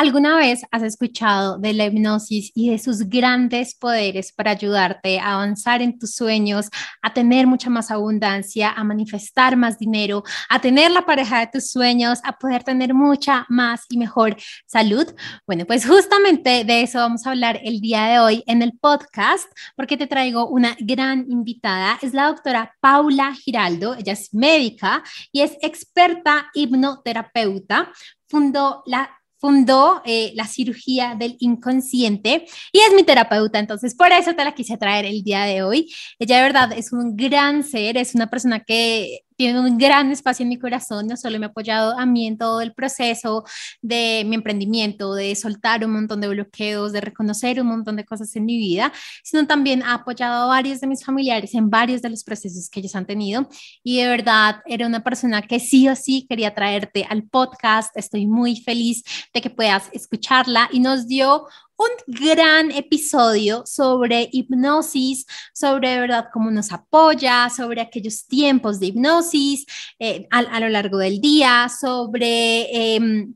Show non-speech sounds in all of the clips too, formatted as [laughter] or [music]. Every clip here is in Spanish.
¿Alguna vez has escuchado de la hipnosis y de sus grandes poderes para ayudarte a avanzar en tus sueños, a tener mucha más abundancia, a manifestar más dinero, a tener la pareja de tus sueños, a poder tener mucha más y mejor salud? Bueno, pues justamente de eso vamos a hablar el día de hoy en el podcast porque te traigo una gran invitada. Es la doctora Paula Giraldo. Ella es médica y es experta hipnoterapeuta fundó la fundó eh, la cirugía del inconsciente y es mi terapeuta, entonces por eso te la quise traer el día de hoy. Ella de verdad es un gran ser, es una persona que tiene un gran espacio en mi corazón, no solo me ha apoyado a mí en todo el proceso de mi emprendimiento, de soltar un montón de bloqueos, de reconocer un montón de cosas en mi vida, sino también ha apoyado a varios de mis familiares en varios de los procesos que ellos han tenido. Y de verdad, era una persona que sí o sí quería traerte al podcast. Estoy muy feliz de que puedas escucharla y nos dio un gran episodio sobre hipnosis, sobre verdad cómo nos apoya, sobre aquellos tiempos de hipnosis eh, a, lo largo del día, sobre... Em,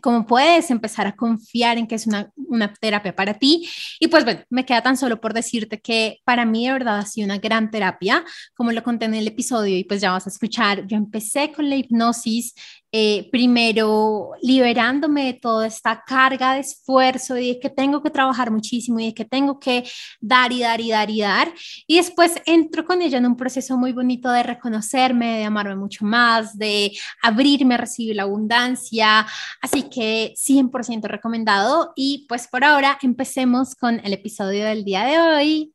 cómo puedes empezar a confiar en que es una, una, terapia para ti. Y pues bueno, me queda tan solo por decirte que para mí de verdad ha sido una gran terapia, como lo conté en el episodio y pues ya vas a escuchar, yo empecé con la hipnosis eh, primero liberándome de toda esta carga de esfuerzo y de que tengo que trabajar muchísimo y de que tengo que dar y dar y dar y dar. Y después entro con ella en un proceso muy bonito de reconocerme, de amarme mucho más, de abrirme a recibir la abundancia. Así que 100% recomendado. Y pues por ahora empecemos con el episodio del día de hoy.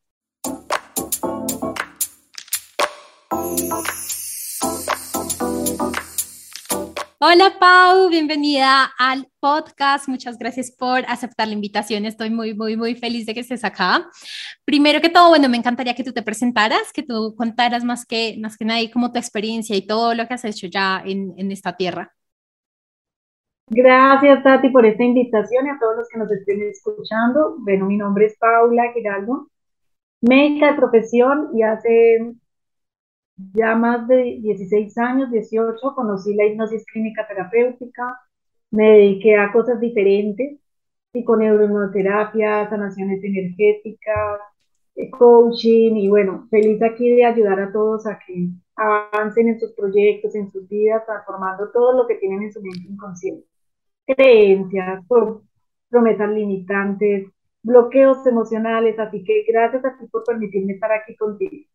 Hola Pau, bienvenida al podcast. Muchas gracias por aceptar la invitación. Estoy muy, muy, muy feliz de que estés acá. Primero que todo, bueno, me encantaría que tú te presentaras, que tú contaras más que, más que nadie como tu experiencia y todo lo que has hecho ya en, en esta tierra. Gracias, Tati, por esta invitación y a todos los que nos estén escuchando. Bueno, mi nombre es Paula Giraldo, médica de profesión y hace ya más de 16 años, 18, conocí la hipnosis clínica terapéutica, me dediqué a cosas diferentes, psiconeuroterapia, sanaciones energéticas, eh, coaching y bueno, feliz aquí de ayudar a todos a que avancen en sus proyectos, en sus vidas, transformando todo lo que tienen en su mente inconsciente. Creencias, promesas limitantes, bloqueos emocionales, así que gracias a ti por permitirme estar aquí contigo.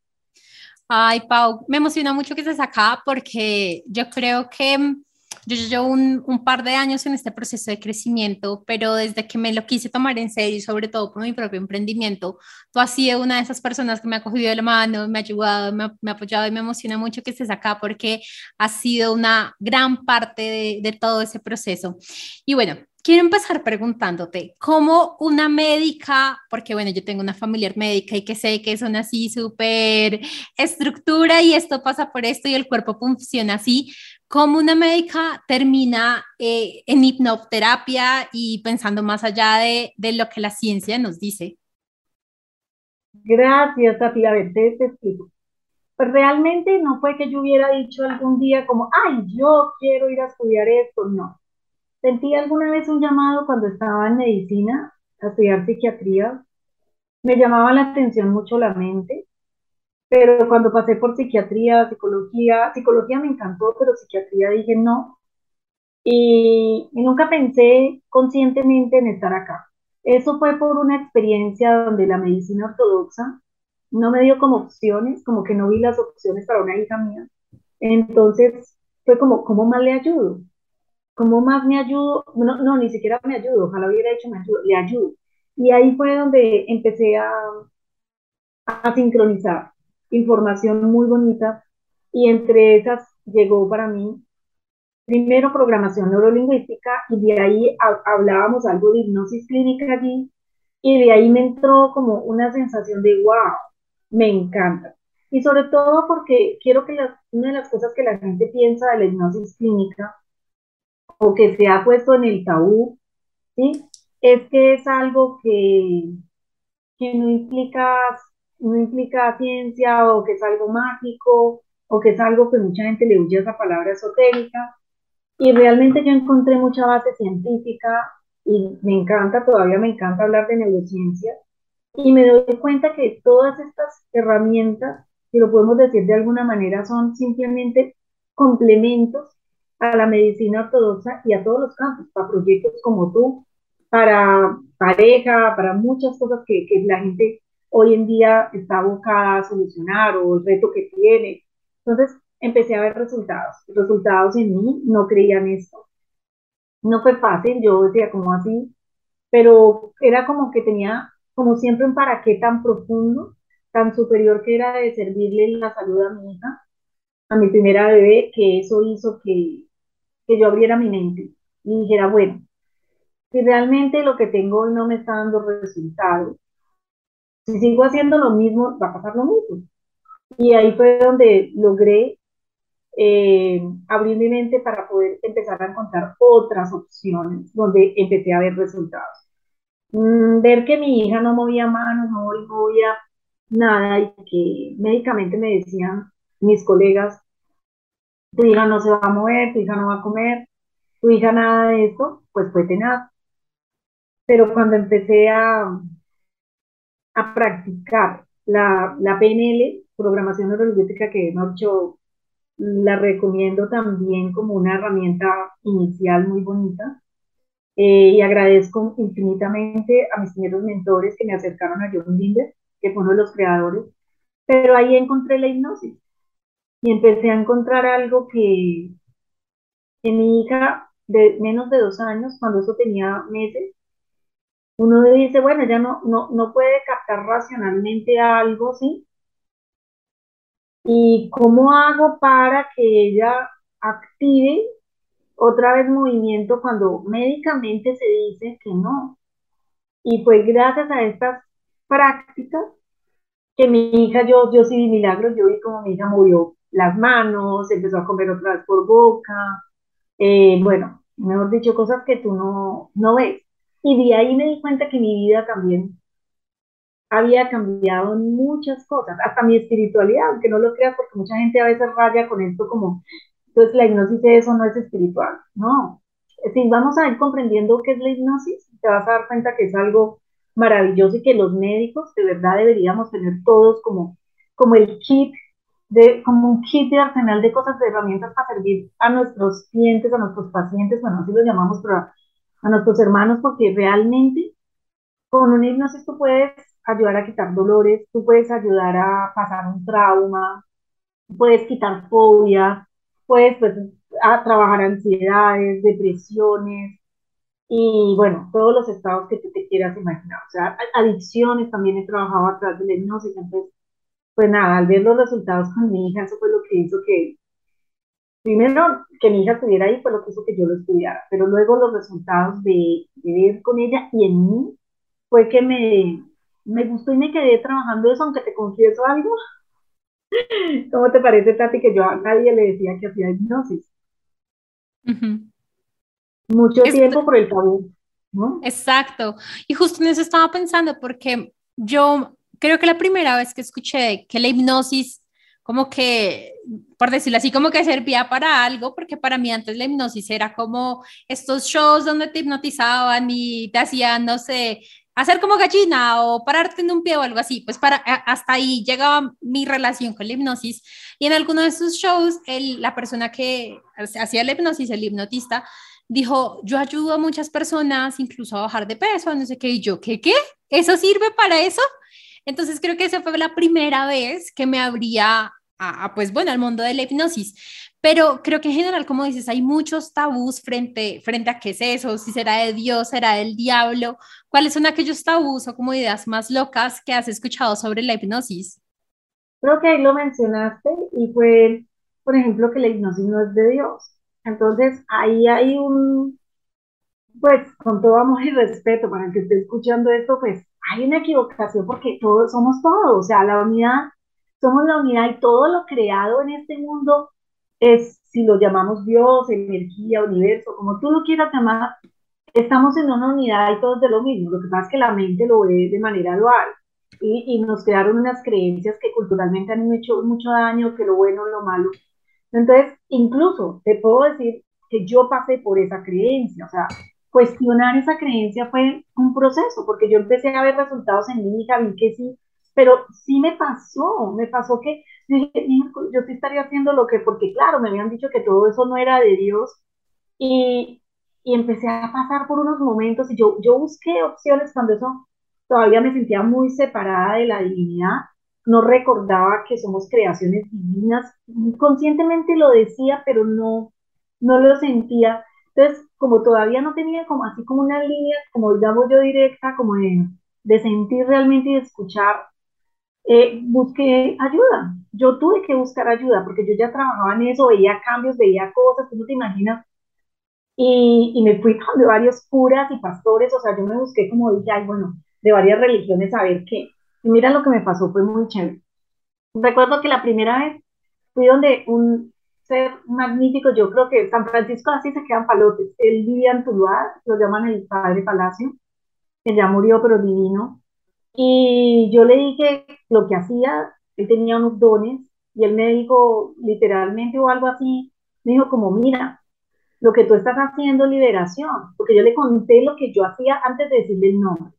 Ay, Pau, me emociona mucho que estés acá porque yo creo que mm, yo llevo un, un, par de años en este proceso de crecimiento, pero desde que me lo quise tomar en serio, sobre todo por mi propio emprendimiento, tú has sido una de esas personas que me ha cogido de la mano, me ha ayudado, me ha, me ha apoyado y me emociona mucho que estés acá porque has sido una gran parte de, de todo ese proceso. Y bueno, quiero empezar preguntándote, ¿cómo una médica, porque bueno, yo tengo una familiar médica y que sé que son así súper estructura y esto pasa por esto y el cuerpo funciona así, ¿cómo una médica termina eh, en hipnoterapia y pensando más allá de, de, lo que la ciencia nos dice? Gracias, Tati. A ver, te, explico. Pues realmente no fue que yo hubiera dicho algún día como, ay, yo quiero ir a estudiar esto, no Sentí alguna vez un llamado cuando estaba en medicina a estudiar psiquiatría. Me llamaba la atención mucho la mente, pero cuando pasé por psiquiatría, psicología, psicología me encantó, pero psiquiatría dije no. Y, nunca pensé conscientemente en estar acá. Eso fue por una experiencia donde la medicina ortodoxa no me dio como opciones, como que no vi las opciones para una hija mía. Entonces fue como, ¿cómo más le ayudo? ¿Cómo más me ayudo? No, no, ni siquiera me ayudo, ojalá hubiera hecho me ayudo, le ayudo. Y ahí fue donde empecé a, a sincronizar información muy bonita y entre esas llegó para mí primero programación neurolingüística y de ahí hablábamos algo de hipnosis clínica allí y de ahí me entró como una sensación de wow, me encanta. Y sobre todo porque quiero que una de las cosas que la gente piensa de la hipnosis clínica o que se ha puesto en el tabú, ¿sí? Es que es algo que, que no implica, no implica ciencia o que es algo mágico o que es algo que mucha gente le huye a esa palabra esotérica. Y realmente yo encontré mucha base científica y me encanta, todavía me encanta hablar de neurociencia, y me doy cuenta que todas estas herramientas, si lo podemos decir de alguna manera, son simplemente complementos a la medicina ortodoxa y a todos los campos, para proyectos como tú, para pareja, para muchas cosas que, que la gente hoy en día está abocada a solucionar o el reto que tiene. Entonces empecé a ver resultados, resultados en mí, no creía en esto. No fue fácil, yo decía como así, pero era como que tenía, como siempre, un para qué tan profundo, tan superior que era de servirle la salud a mi hija, a mi primera bebé, que eso hizo que, que yo abriera mi mente y dijera, bueno, si realmente lo que tengo hoy no me está dando resultados, si sigo haciendo lo mismo, va a pasar lo mismo. Y ahí fue donde logré eh, abrir mi mente para poder empezar a encontrar otras opciones, donde empecé a ver resultados. Mm, ver que mi hija no movía manos, no movía nada y que médicamente me decían mis colegas, tu hija no se va a mover, tu hija no va a comer, tu hija nada de esto, pues fue tenaz. Pero cuando empecé a, a practicar la, la PNL, programación neurolingüística, que hecho la recomiendo también como una herramienta inicial muy bonita. Eh, y agradezco infinitamente a mis primeros mentores que me acercaron a John Linder, que fue uno de los creadores, pero ahí encontré la hipnosis y empecé a encontrar algo que mi hija de menos de dos años, cuando eso tenía meses, uno dice, bueno, ya no, no, no puede captar racionalmente algo, ¿sí? ¿Y cómo hago para que ella active otra vez movimiento cuando médicamente se dice que no? Y fue gracias a estas prácticas que mi hija, yo, yo sí vi milagros, yo vi como mi hija movió las manos, empezó a comer otra vez por boca, eh, bueno, mejor dicho, cosas que tú no, no ves. Y de ahí me di cuenta que mi vida también había cambiado muchas cosas, hasta mi espiritualidad, aunque no lo creas, porque mucha gente a veces raya con esto como, entonces la hipnosis de eso no es espiritual, no. Si vamos a ir comprendiendo qué es la hipnosis, te vas a dar cuenta que es algo maravilloso y que los médicos de verdad deberíamos tener todos como, como el kit de, como un kit de arsenal de cosas, de herramientas para servir a nuestros clientes, a nuestros pacientes, bueno, así lo llamamos, pero a, a nuestros hermanos, porque realmente con una hipnosis tú puedes ayudar a quitar dolores, tú puedes ayudar a pasar un trauma, puedes quitar fobia, puedes pues, a trabajar ansiedades, depresiones y bueno, todos los estados que tú te quieras imaginar. O sea, adicciones también he trabajado atrás de la hipnosis, entonces, pues nada, al ver los resultados con mi hija, eso fue lo que hizo que, primero, que mi hija estuviera ahí fue lo que hizo que yo lo estudiara, pero luego los resultados de, de ver con ella y en mí fue que me, me gustó y me quedé trabajando eso, aunque te confieso algo. [laughs] ¿Cómo te parece, Tati, que yo a nadie le decía que hacía hipnosis? Mucho tiempo por el tabú, ¿no? Exacto. Y justo en eso estaba pensando, porque yo creo que la primera vez que escuché que la hipnosis, como que, por decirlo así, como que servía para algo, porque para mí antes la hipnosis era como estos shows donde te hipnotizaban y te hacían, no sé, hacer como gallina o pararte en un pie o algo así, pues para, hasta ahí llegaba mi relación con la hipnosis y en alguno de sus shows el, la persona que hacía la hipnosis, el hipnotista, dijo, yo ayudo a muchas personas incluso a bajar de peso, no sé qué, y yo, ¿qué, qué? ¿Eso sirve para eso? Entonces creo que esa fue la primera vez que me abría a, pues bueno, al mundo de la hipnosis. Pero creo que en general, como dices, hay muchos tabús frente, frente a qué es eso, si será de Dios, será del diablo. ¿Cuáles son aquellos tabús o como ideas más locas que has escuchado sobre la hipnosis? Creo que ahí lo mencionaste y fue, por ejemplo, que la hipnosis no es de Dios. Entonces, ahí hay un, pues, con todo amor y respeto para el que esté escuchando esto, pues, hay una equivocación porque todos somos todos, o sea, la unidad, somos la unidad y todo lo creado en este mundo es, si lo llamamos Dios, energía, universo, como tú lo quieras llamar, estamos en una unidad y todos de lo mismo. Lo que pasa es que la mente lo ve de manera dual y, y nos quedaron unas creencias que culturalmente han hecho mucho daño, que lo bueno, lo malo. Entonces, incluso te puedo decir que yo pasé por esa creencia, o sea, cuestionar esa creencia fue un proceso, porque yo empecé a ver resultados en hija, vi que sí, pero sí me pasó, me pasó que yo sí estaría haciendo lo que, porque claro, me habían dicho que todo eso no era de Dios, y, y empecé a pasar por unos momentos, y yo, yo busqué opciones cuando eso todavía me sentía muy separada de la divinidad, no recordaba que somos creaciones divinas, conscientemente lo decía, pero no, no lo sentía. Entonces, como todavía no tenía como así como una línea, como digamos yo directa, como de, de sentir realmente y de escuchar, eh, busqué ayuda. Yo tuve que buscar ayuda porque yo ya trabajaba en eso, veía cambios, veía cosas, tú no te imaginas. Y, me fui de varios curas y pastores, o sea, yo me busqué como dije, ay, bueno, de varias religiones a ver qué. Y mira lo que me pasó, fue muy chévere. Recuerdo que la primera vez fui donde un ser magnífico, yo creo que San Francisco así se quedan palotes. Él vivía en Tuluá, lo llaman el Padre Palacio, que ya murió, pero divino. Y yo le dije lo que hacía, él tenía unos dones, y él me dijo literalmente o algo así, me dijo como, mira, lo que tú estás haciendo liberación, porque yo le conté lo que yo hacía antes de decirle el nombre.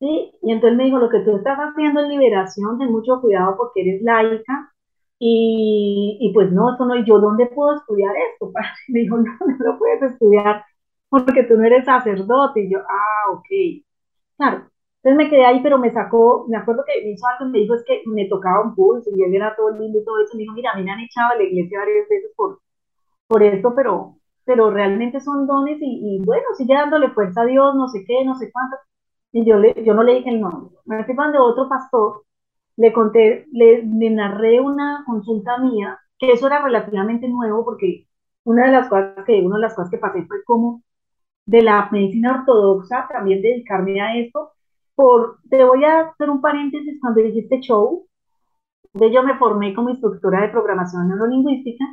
¿sí? Y entonces me dijo, lo que tú estás haciendo es liberación, ten mucho cuidado porque eres laica. Y, y pues no, eso no, ¿y yo dónde puedo estudiar esto? Me dijo, no, no lo puedes estudiar porque tú no eres sacerdote. Y yo, ah, ok. Claro. Entonces me quedé ahí, pero me sacó, me acuerdo que me hizo algo, me dijo, es que me tocaba un pulso y él era todo lindo y todo eso. Me dijo, mira, a mí me han echado a la iglesia varias veces por, por esto, pero, pero realmente son dones y, y bueno, sigue dándole fuerza a Dios, no sé qué, no sé cuánto. Y yo, le, yo no le dije el nombre. Me fui cuando otro pastor, le conté, le, narré una consulta mía, que eso era relativamente nuevo, porque una de las cosas que, una de las cosas que pasé fue como de la medicina ortodoxa, también dedicarme a esto. Por, te voy a hacer un paréntesis cuando dijiste show, de yo me formé como instructora de programación neurolingüística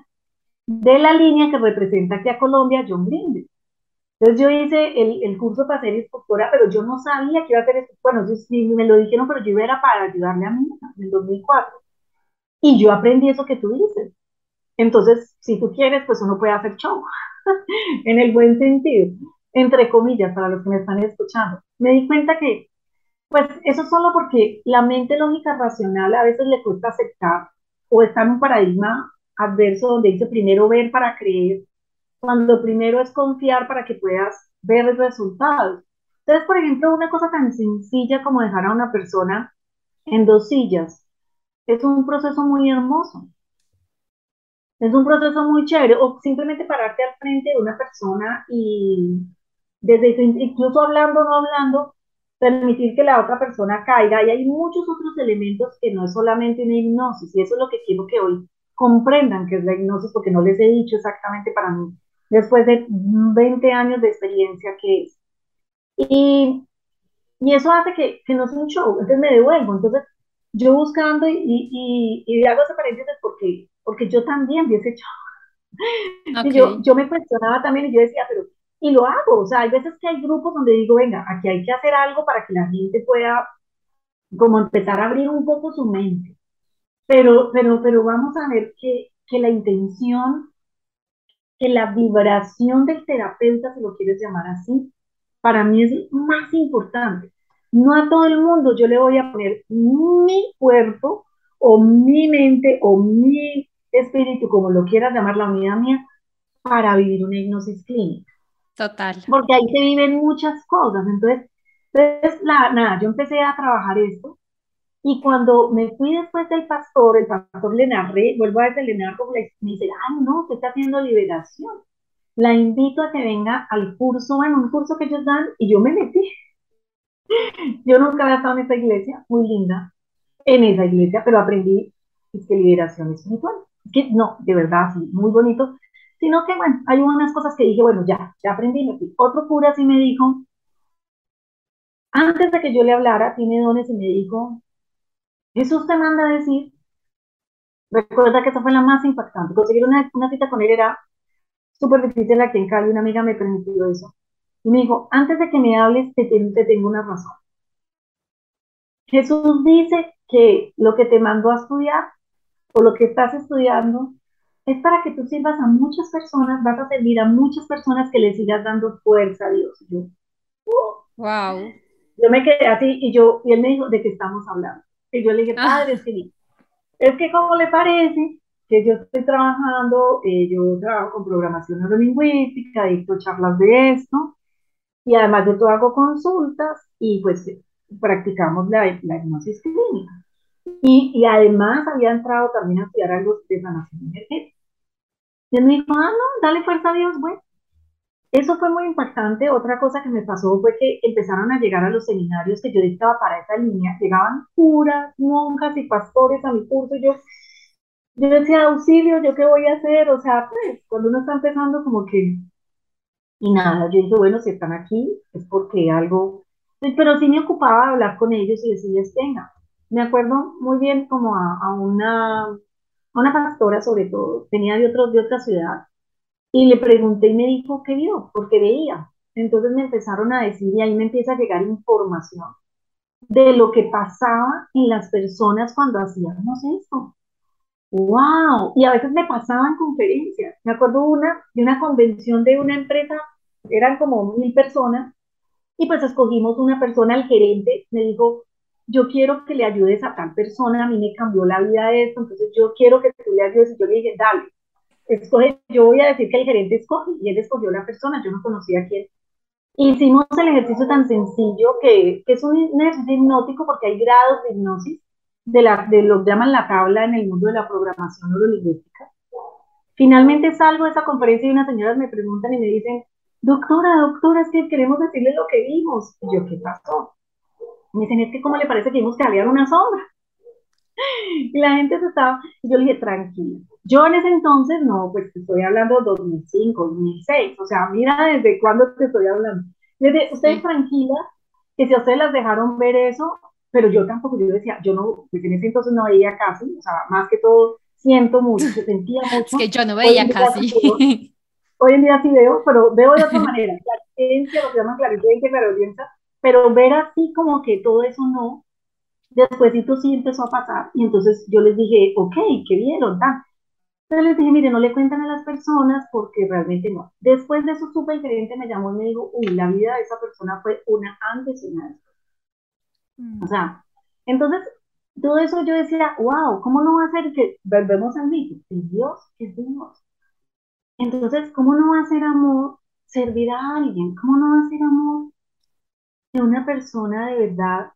de la línea que representa aquí a Colombia, John Greenberg. Entonces yo hice el, curso para ser instructora, pero yo no sabía que iba a ser Bueno, sí, me lo dijeron, pero yo era para ayudarle a mi hija en el 2004. Y yo aprendí eso que tú dices. Entonces, si tú quieres, pues uno puede hacer show, [laughs] en el buen sentido, entre comillas, para los que me están escuchando. Me di cuenta que, pues, eso solo porque la mente lógica racional a veces le cuesta aceptar o está en un paradigma adverso donde dice primero ver para creer cuando primero es confiar para que puedas ver resultados. Entonces, por ejemplo, una cosa tan sencilla como dejar a una persona en dos sillas es un proceso muy hermoso. Es un proceso muy chévere. O simplemente pararte al frente de una persona y desde incluso hablando o no hablando, permitir que la otra persona caiga. Y hay muchos otros elementos que no es solamente una hipnosis. Y eso es lo que quiero que hoy comprendan que es la hipnosis, porque no les he dicho exactamente para mí después de 20 años de experiencia que es. Y, y eso hace que, que, no sea un show, entonces me devuelvo. Entonces, yo buscando y, y, y hago ese paréntesis porque, porque yo también vi ese show. [laughs] Y yo, yo me cuestionaba también y yo decía, pero, y lo hago, o sea, hay veces que hay grupos donde digo, venga, aquí hay que hacer algo para que la gente pueda como empezar a abrir un poco su mente. Pero, pero, pero vamos a ver que, que la intención que la vibración del terapeuta, si lo quieres llamar así, para mí es más importante. No a todo el mundo yo le voy a poner mi cuerpo o mi mente o mi espíritu, como lo quieras llamar, la unidad mía, para vivir una hipnosis clínica. Total. Porque ahí se viven muchas cosas. Entonces, entonces la, nada, yo empecé a trabajar esto y cuando me fui después del pastor, el pastor le narré, vuelvo a decir, le narro, me dice, ah, no, usted está haciendo liberación. La invito a que venga al curso, bueno, un curso que ellos dan, y yo me metí. [laughs] Yo nunca había estado en esa iglesia, muy linda, en esa iglesia, pero aprendí es que liberación espiritual. Que no, de verdad, sí, muy bonito. Sino que, bueno, hay unas cosas que dije, bueno, ya, ya aprendí. Me fui. Otro cura sí me dijo, antes de que yo le hablara, tiene dones y me dijo, Jesús te manda a decir, recuerda que esa fue la más impactante. Conseguir una, una cita con él era súper difícil aquí en Cali, una amiga me permitió eso. Y me dijo, antes de que me hables, te, te tengo una razón. Jesús dice que lo que te mandó a estudiar o lo que estás estudiando es para que tú sirvas a muchas personas, vas a servir a muchas personas que le sigas dando fuerza a Dios. yo, wow. Yo me quedé así y yo, y él me dijo, ¿de qué estamos hablando? Y yo le dije, ah. padre, es que, es que ¿cómo le parece que yo estoy trabajando, eh, yo trabajo con programación neurolingüística, dicto charlas de esto, y además de todo hago consultas y pues practicamos la, la hipnosis clínica. Y, y, además había entrado también a estudiar algo de sanación energética. Y él me dijo, ah, no, dale fuerza a Dios, bueno. Eso fue muy impactante. Otra cosa que me pasó fue que empezaron a llegar a los seminarios que yo dictaba para esa línea. Llegaban curas, monjas y pastores a mi curso. Y yo, yo decía, auxilio, ¿yo qué voy a hacer? O sea, pues, cuando uno está empezando como que... Y nada, yo dije, bueno, si están aquí es porque algo... Pero sí me ocupaba hablar con ellos y decirles, venga, me acuerdo muy bien como a, una, a una pastora sobre todo, tenía de, otro, de otra ciudad, y le pregunté y me dijo qué vio, porque veía. Entonces me empezaron a decir y ahí me empieza a llegar información de lo que pasaba en las personas cuando hacíamos esto. ¡Wow! Y a veces me pasaban conferencias. Me acuerdo una de una convención de una empresa, eran como mil personas, y pues escogimos una persona, el gerente me dijo, yo quiero que le ayudes a tal persona, a mí me cambió la vida esto, entonces yo quiero que tú le ayudes. Y yo le dije, dale, escoge, yo voy a decir que el gerente escoge, y él escogió la persona, yo no conocía a quién. Hicimos el ejercicio tan sencillo que, que es un ejercicio hipnótico porque hay grados de hipnosis, de, la, de lo que llaman la tabla en el mundo de la programación neurolingüística. Finalmente salgo de esa conferencia y unas señoras me preguntan y me dicen, doctora, doctora, es que queremos decirle lo que vimos. Y yo, ¿qué pasó? Me dicen, es que ¿cómo le parece que vimos que había una sombra? [laughs] Y la gente se estaba, yo le dije, tranquila. Yo en ese entonces, no, pues te estoy hablando de 2005, 2006, o sea, mira desde cuándo te estoy hablando. Desde, ustedes tranquilas, que si a ustedes las dejaron ver eso, pero yo tampoco, yo decía, yo no, pues en ese entonces no veía casi, o sea, más que todo, siento mucho, se sentía [laughs] mucho. Es que yo no veía casi. hoy en día sí veo, pero veo de otra [laughs] manera, clarividencia, lo que llaman clarividencia, clarividencia, pero ver así como que todo eso no, después sí empezó a pasar, y entonces yo les dije, ok, ¿qué vieron? Dan? Entonces les dije, mire, no le cuentan a las personas porque realmente no. Después de eso, su gerente me llamó y me dijo, uy, la vida de esa persona fue una antes y una después. Mm. O sea, entonces, todo eso yo decía, wow, ¿cómo no va a ser que volvemos al mito? Dios es Dios. Entonces, ¿cómo no va a ser amor servir a alguien? ¿Cómo no va a ser amor que una persona de verdad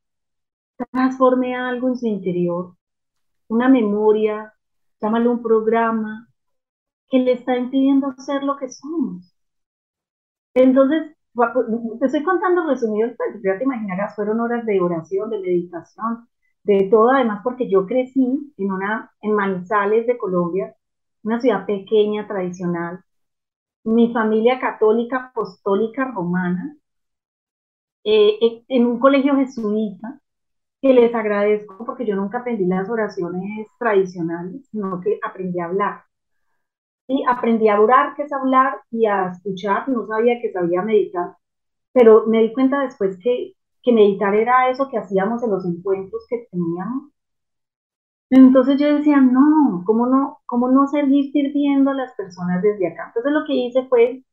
transforme algo en su interior? Una memoria, llámalo un programa que le está impidiendo ser lo que somos. Entonces, pues, te estoy contando resumido, pues, ya te imaginarás, fueron horas de oración, de meditación, de todo, además porque yo crecí en una, en Manizales de Colombia, una ciudad pequeña, tradicional. Mi familia católica, apostólica, romana, eh, en un colegio jesuita, que les agradezco porque yo nunca aprendí las oraciones tradicionales, sino que aprendí a hablar. Y aprendí a orar, que es hablar, y a escuchar, no sabía que sabía meditar, pero me di cuenta después que, que meditar era eso que hacíamos en los encuentros que teníamos. Entonces yo decía, no, ¿cómo no, cómo no seguir sirviendo a las personas desde acá? Entonces lo que hice fue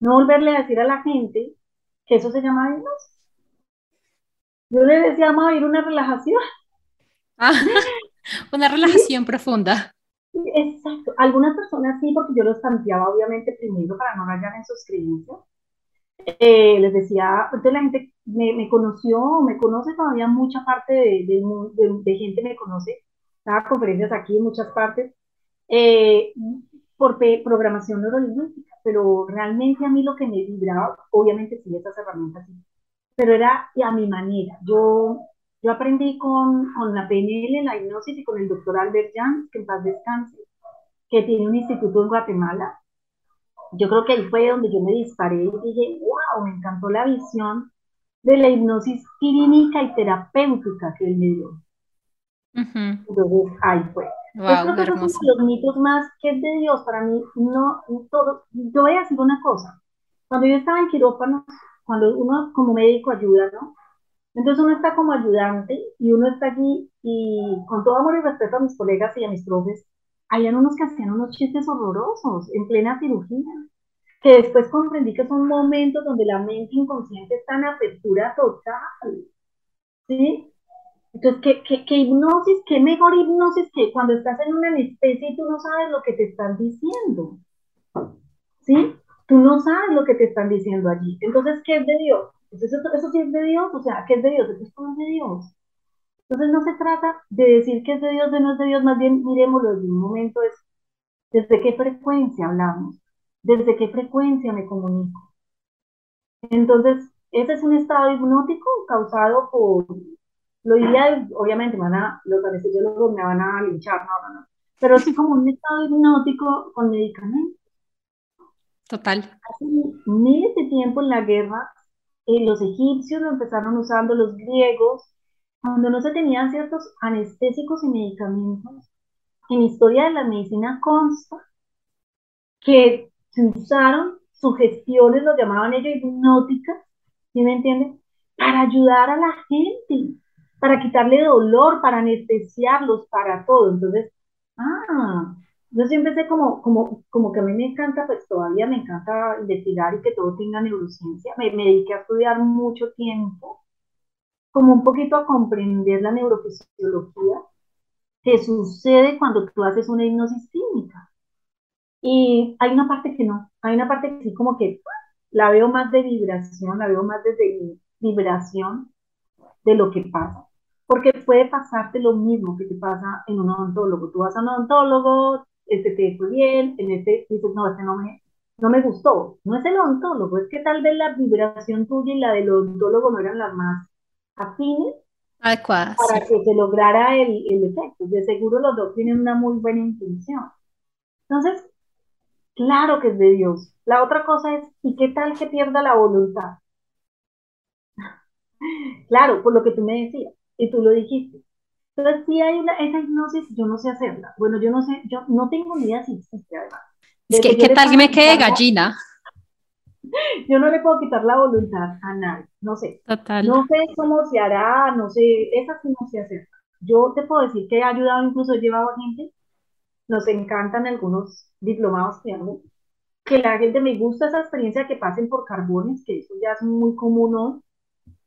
no volverle a decir a la gente que eso se llama Dios yo le decía, vamos a ir una relajación. Ah, [laughs] una relajación profunda. Exacto. Algunas personas sí, porque yo los tanteaba obviamente primero para no rayar en sus creencias. Eh, les decía, entonces la gente me, me, conoció, me conoce todavía mucha parte de, de, de, gente me conoce, daba conferencias aquí en muchas partes, eh, por programación neurolingüística, pero realmente a mí lo que me vibraba, obviamente sí, esas herramientas pero era a mi manera. Yo, yo aprendí con, con la PNL, la hipnosis y con el doctor Albert Jans, que en paz descanse, que tiene un instituto en Guatemala. Yo creo que ahí fue donde yo me disparé y dije, wow, me encantó la visión de la hipnosis clínica y terapéutica que él me dio. Entonces, ahí fue. Wow, creo que los mitos más que es de Dios, para mí, no, todo. Yo voy a decir una cosa. Cuando yo estaba en quirófano, cuando uno como médico ayuda, ¿no? Entonces uno está como ayudante y uno está aquí y con todo amor y respeto a mis colegas y a mis profes, habían unos que hacían unos chistes horrorosos en plena cirugía, que después comprendí que son momentos donde la mente inconsciente está en apertura total, ¿sí? Entonces, ¿qué, qué, qué hipnosis, qué mejor hipnosis que cuando estás en una anestesia y tú no sabes lo que te están diciendo, ¿sí? Tú no sabes lo que te están diciendo allí. Entonces, ¿qué es de Dios? Entonces, eso, eso sí es de Dios, o sea, ¿qué es de Dios? Esto es de Dios. Entonces no se trata de decir que es de Dios, de no es de Dios, más bien miremoslo desde un momento, es desde qué frecuencia hablamos, desde qué frecuencia me comunico. Entonces, ese es un estado hipnótico causado por, lo diría, obviamente, van a, los anestesiólogos me van a linchar, no, no, no, pero es como un estado hipnótico con medicamentos. Total. Hace miles de tiempo en la guerra, eh, los egipcios lo empezaron usando, los griegos, cuando no se tenían ciertos anestésicos y medicamentos, en historia de la medicina consta que se usaron sugestiones, lo llamaban ellos hipnóticas, ¿sí me entienden? Para ayudar a la gente, para quitarle dolor, para anestesiarlos, para todo. Entonces, ah, yo siempre sé como, como, como que a mí me encanta, pues todavía me encanta investigar y que todo tenga neurociencia. Me, me dediqué a estudiar mucho tiempo como un poquito a comprender la neurofisiología que sucede cuando tú haces una hipnosis clínica. Y hay una parte que no, hay una parte que sí como que la veo más de vibración, la veo más desde vibración de lo que pasa. Porque puede pasarte lo mismo que te pasa en un odontólogo. Tú vas a un odontólogo, este te fue bien, en este dices, no, este no me, no me gustó. No es el odontólogo, es que tal vez la vibración tuya y la del odontólogo no eran las más afines adecuadas para que se lograra el, el, efecto. De seguro los dos tienen una muy buena intención. Entonces, claro que es de Dios. La otra cosa es, ¿y qué tal que pierda la voluntad? [laughs] claro, por lo que tú me decías, y tú lo dijiste. Entonces, si hay una, esa hipnosis, yo no sé hacerla. Bueno, yo no sé, yo no tengo ni idea si existe además. Es que, ¿qué tal que me quede gallina? [laughs] yo no le puedo quitar la voluntad a nadie, no sé. Total. No sé cómo se hará, no sé, esa sí no sé hacer. Yo te puedo decir que he ayudado, incluso he llevado a gente, nos encantan algunos diplomados que hago, que la gente me gusta esa experiencia que pasen por carbones, que eso ya es muy común hoy,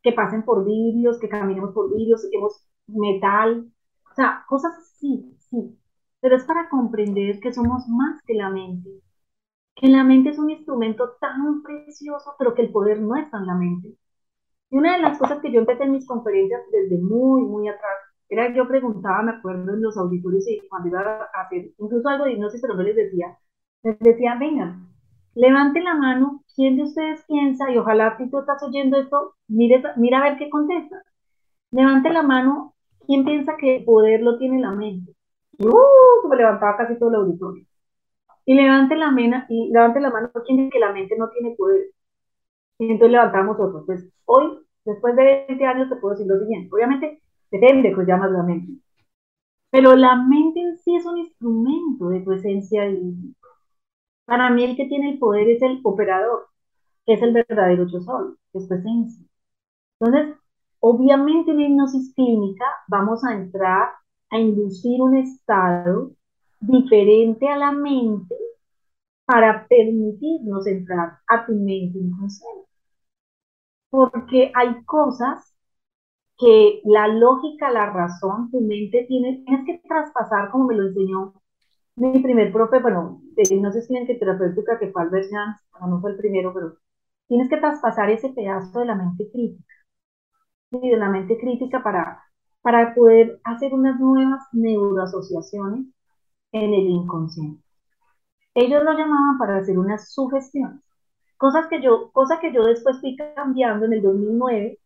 que pasen por vidrios, que caminemos por vidrios, que hemos metal, o sea, cosas así, sí, pero es para comprender que somos más que la mente, que la mente es un instrumento tan precioso, pero que el poder no está en la mente. Y una de las cosas que yo empecé en mis conferencias desde muy, muy atrás, era que yo preguntaba, me acuerdo en los auditorios y cuando iba a hacer incluso algo de hipnosis, pero no les decía, les decía, vengan, levante la mano, ¿quién de ustedes piensa? Y ojalá si tú estás oyendo esto, mire, mira a ver qué contesta. Levante la mano, ¿quién piensa que el poder lo tiene la mente? Y uh, me levantaba casi todo el auditorio. Y levante la, mena, y levante la mano quien dice que la mente no tiene poder. Y entonces levantamos otros. Pues hoy, después de 20 años, te puedo decir lo siguiente. Obviamente, depende que llamas la mente. Pero la mente en sí es un instrumento de tu esencia y Para mí el que tiene el poder es el operador, que es el verdadero yo soy, que es tu esencia. Entonces, obviamente en la hipnosis clínica vamos a entrar a inducir un estado diferente a la mente para permitirnos entrar a tu mente inconsciente. Porque hay cosas que la lógica, la razón, tu mente tiene, tienes que traspasar, como me lo enseñó mi primer profe, bueno, no sé si en que terapéutica que fue Albert Jans, no fue el primero, pero tienes que traspasar ese pedazo de la mente crítica, de la mente crítica para, para poder hacer unas nuevas neuroasociaciones en el inconsciente. Ellos lo llamaban para hacer unas sugestiones, cosas que yo, cosa que yo después fui cambiando en el 2009,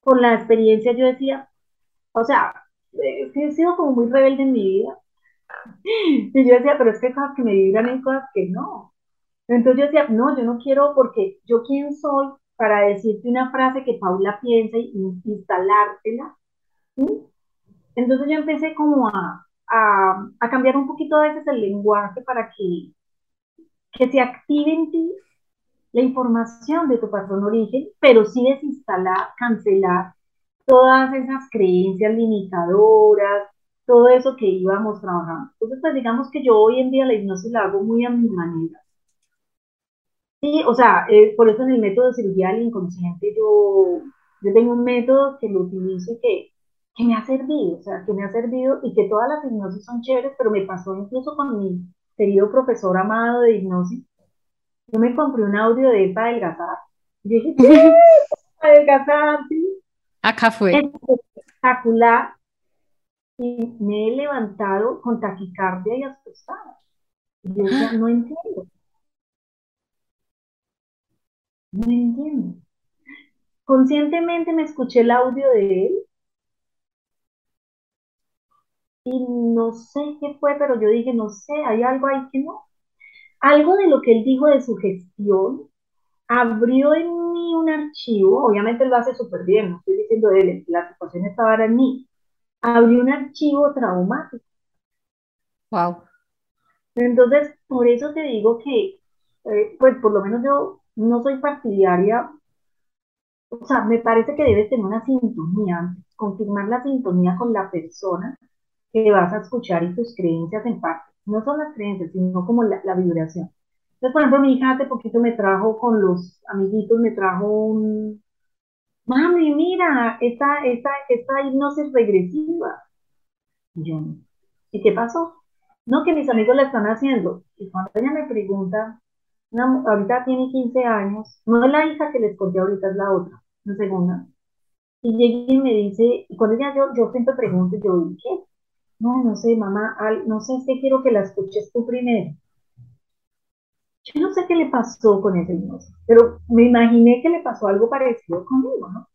con la experiencia yo decía, o sea, he sido como muy rebelde en mi vida, [laughs] y yo decía, pero es que hay cosas que me vibran y cosas que no. Entonces yo decía, no, yo no quiero porque yo quién soy para decirte una frase que Paula piensa y instalártela. Entonces yo empecé como a, cambiar un poquito a veces el lenguaje para que, que se active en ti la información de tu patrón origen, pero sí desinstalar, cancelar todas esas creencias limitadoras, todo eso que íbamos trabajando. Entonces, pues digamos que yo hoy en día la hipnosis la hago muy a mi manera. Sí, o sea, eh, por eso en el método de cirugía del inconsciente yo, yo tengo un método que lo utilizo y que, que me ha servido, o sea, que me ha servido y que todas las hipnosis son chéveres, pero me pasó incluso con mi querido profesor amado de hipnosis. Yo me compré un audio de él para adelgazar. Y dije, ¿qué? [laughs] Para adelgazar, sí. Acá fue. Espectacular. Y me he levantado con taquicardia y asustada. Y yo decía, [gasps] no entiendo. No entiendo. Conscientemente me escuché el audio de él y no sé qué fue, pero yo dije, no sé, hay algo ahí que no. Algo de lo que él dijo de su gestión abrió en mí un archivo, obviamente él lo hace súper bien, no estoy diciendo de él, la situación estaba en mí, abrió un archivo traumático. Wow. Entonces, por eso te digo que, eh, pues por lo menos yo no soy partidaria, o sea, me parece que debes tener una sintonía, confirmar la sintonía con la persona que vas a escuchar y tus creencias en parte. No son las creencias, sino como la, vibración. Entonces, por ejemplo, mi hija hace poquito me trajo con los amiguitos, me trajo un... Mami, mira, esta, esta, esta hipnosis regresiva. Y yo, ¿y qué pasó? No, que mis amigos la están haciendo. Y cuando ella me pregunta, ahorita tiene 15 años, no es la hija que les conté ahorita, es la otra, la segunda. Y llega y me dice, y cuando ella, yo, yo siempre pregunto, yo, ¿qué? No, no sé, mamá, no sé, es que quiero que la escuches tú primero. Yo no sé qué le pasó con ese hipnosis, pero me imaginé que le pasó algo parecido conmigo, ¿no?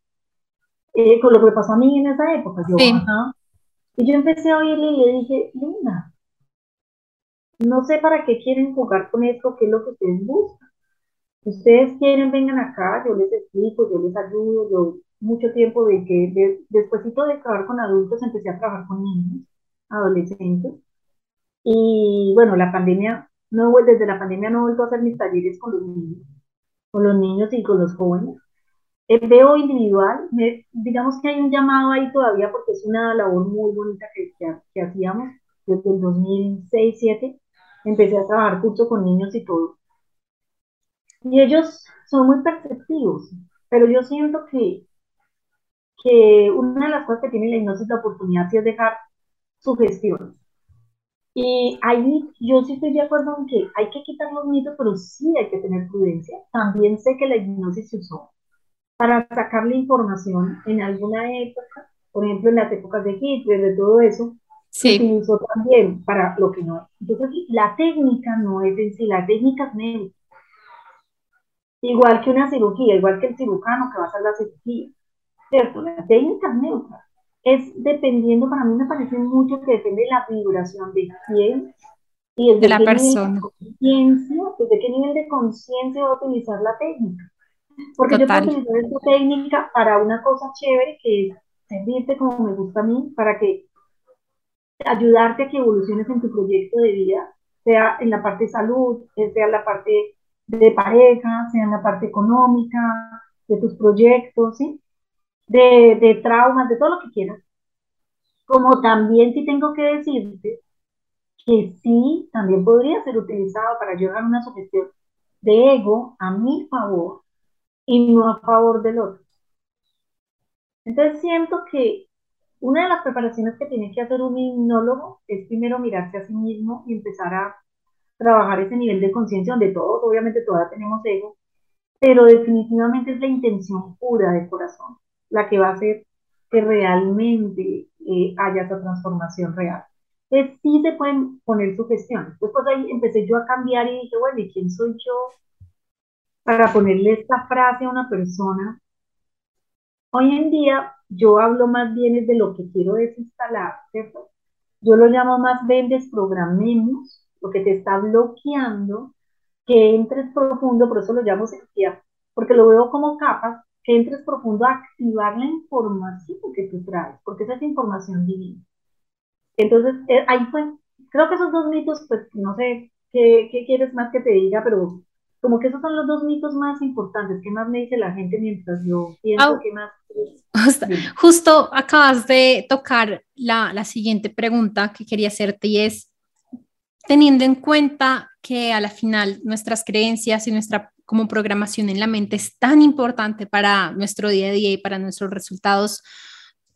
Eh, con lo que pasó a mí en esa época. Yo, Y yo empecé a oírle y le dije, Linda, no sé para qué quieren jugar con esto, qué es lo que ustedes buscan. ustedes quieren, vengan acá, yo les explico, yo les ayudo, yo mucho tiempo de que de, de trabajar con adultos empecé a trabajar con niños, adolescentes. Y bueno, la pandemia, no, desde la pandemia no he vuelto a hacer mis talleres con los niños, con los niños y con los jóvenes. Eh, veo individual, digamos que hay un llamado ahí todavía porque es una labor muy bonita que, que, que hacíamos desde el 2006-2007 empecé a trabajar justo con niños y todo. Y ellos son muy perceptivos, pero yo siento que, que una de las cosas que tiene la hipnosis la oportunidad es dejar su gestión. Y ahí yo sí estoy de acuerdo en que hay que quitar los mitos, pero sí hay que tener prudencia. También sé que la hipnosis se usó para sacarle información en alguna época, por ejemplo en las épocas de Hitler, de todo eso, sí. utilizó también para lo que no es. Entonces, la técnica no es en sí, la técnica es médica. Igual que una cirugía, igual que el cirujano que va a hacer la cirugía. ¿Cierto? La técnica es neutra. Es dependiendo, para mí me parece mucho que depende de la vibración de quién y de la persona. desde qué nivel de conciencia va a utilizar la técnica. Porque yo puedo utilizar esta técnica para una cosa chévere que es servirte como me gusta a mí, para que ayudarte a que evoluciones en tu proyecto de vida, sea en la parte de salud, sea en la parte de pareja, sea en la parte económica, de tus proyectos, ¿sí? De, de traumas, de todo lo que quieras. Como también sí tengo que decirte que sí, también podría ser utilizado para llevar una sugestión de ego a mi favor y no a favor del otro. Entonces siento que una de las preparaciones que tiene que hacer un hipnólogo es primero mirarse a sí mismo y empezar a trabajar ese nivel de conciencia donde todos, obviamente todavía tenemos ego, pero definitivamente es la intención pura del corazón la que va a hacer que realmente eh, haya esa transformación real. Entonces sí se pueden poner sugestiones. Después ahí empecé yo a cambiar y dije, bueno, ¿y quién soy yo para ponerle esta frase a una persona? Hoy en día yo hablo más bien de lo que quiero desinstalar, ¿cierto? Yo lo llamo más bien desprogramemos, lo que te está bloqueando, que entres profundo, por eso lo llamo energía, porque lo veo como capas, que entres profundo a activar la información que tú traes, porque esa es información divina. Entonces, eh, ahí fue, creo que esos dos mitos, pues no sé qué, qué quieres más que te diga, pero como que esos son los dos mitos más importantes. ¿Qué más me dice la gente mientras yo pienso? ¿Qué más? Justo, acabas de tocar la, la siguiente pregunta que quería hacerte y es, teniendo en cuenta que a la final nuestras creencias y nuestra como programación en la mente es tan importante para nuestro día a día y para nuestros resultados,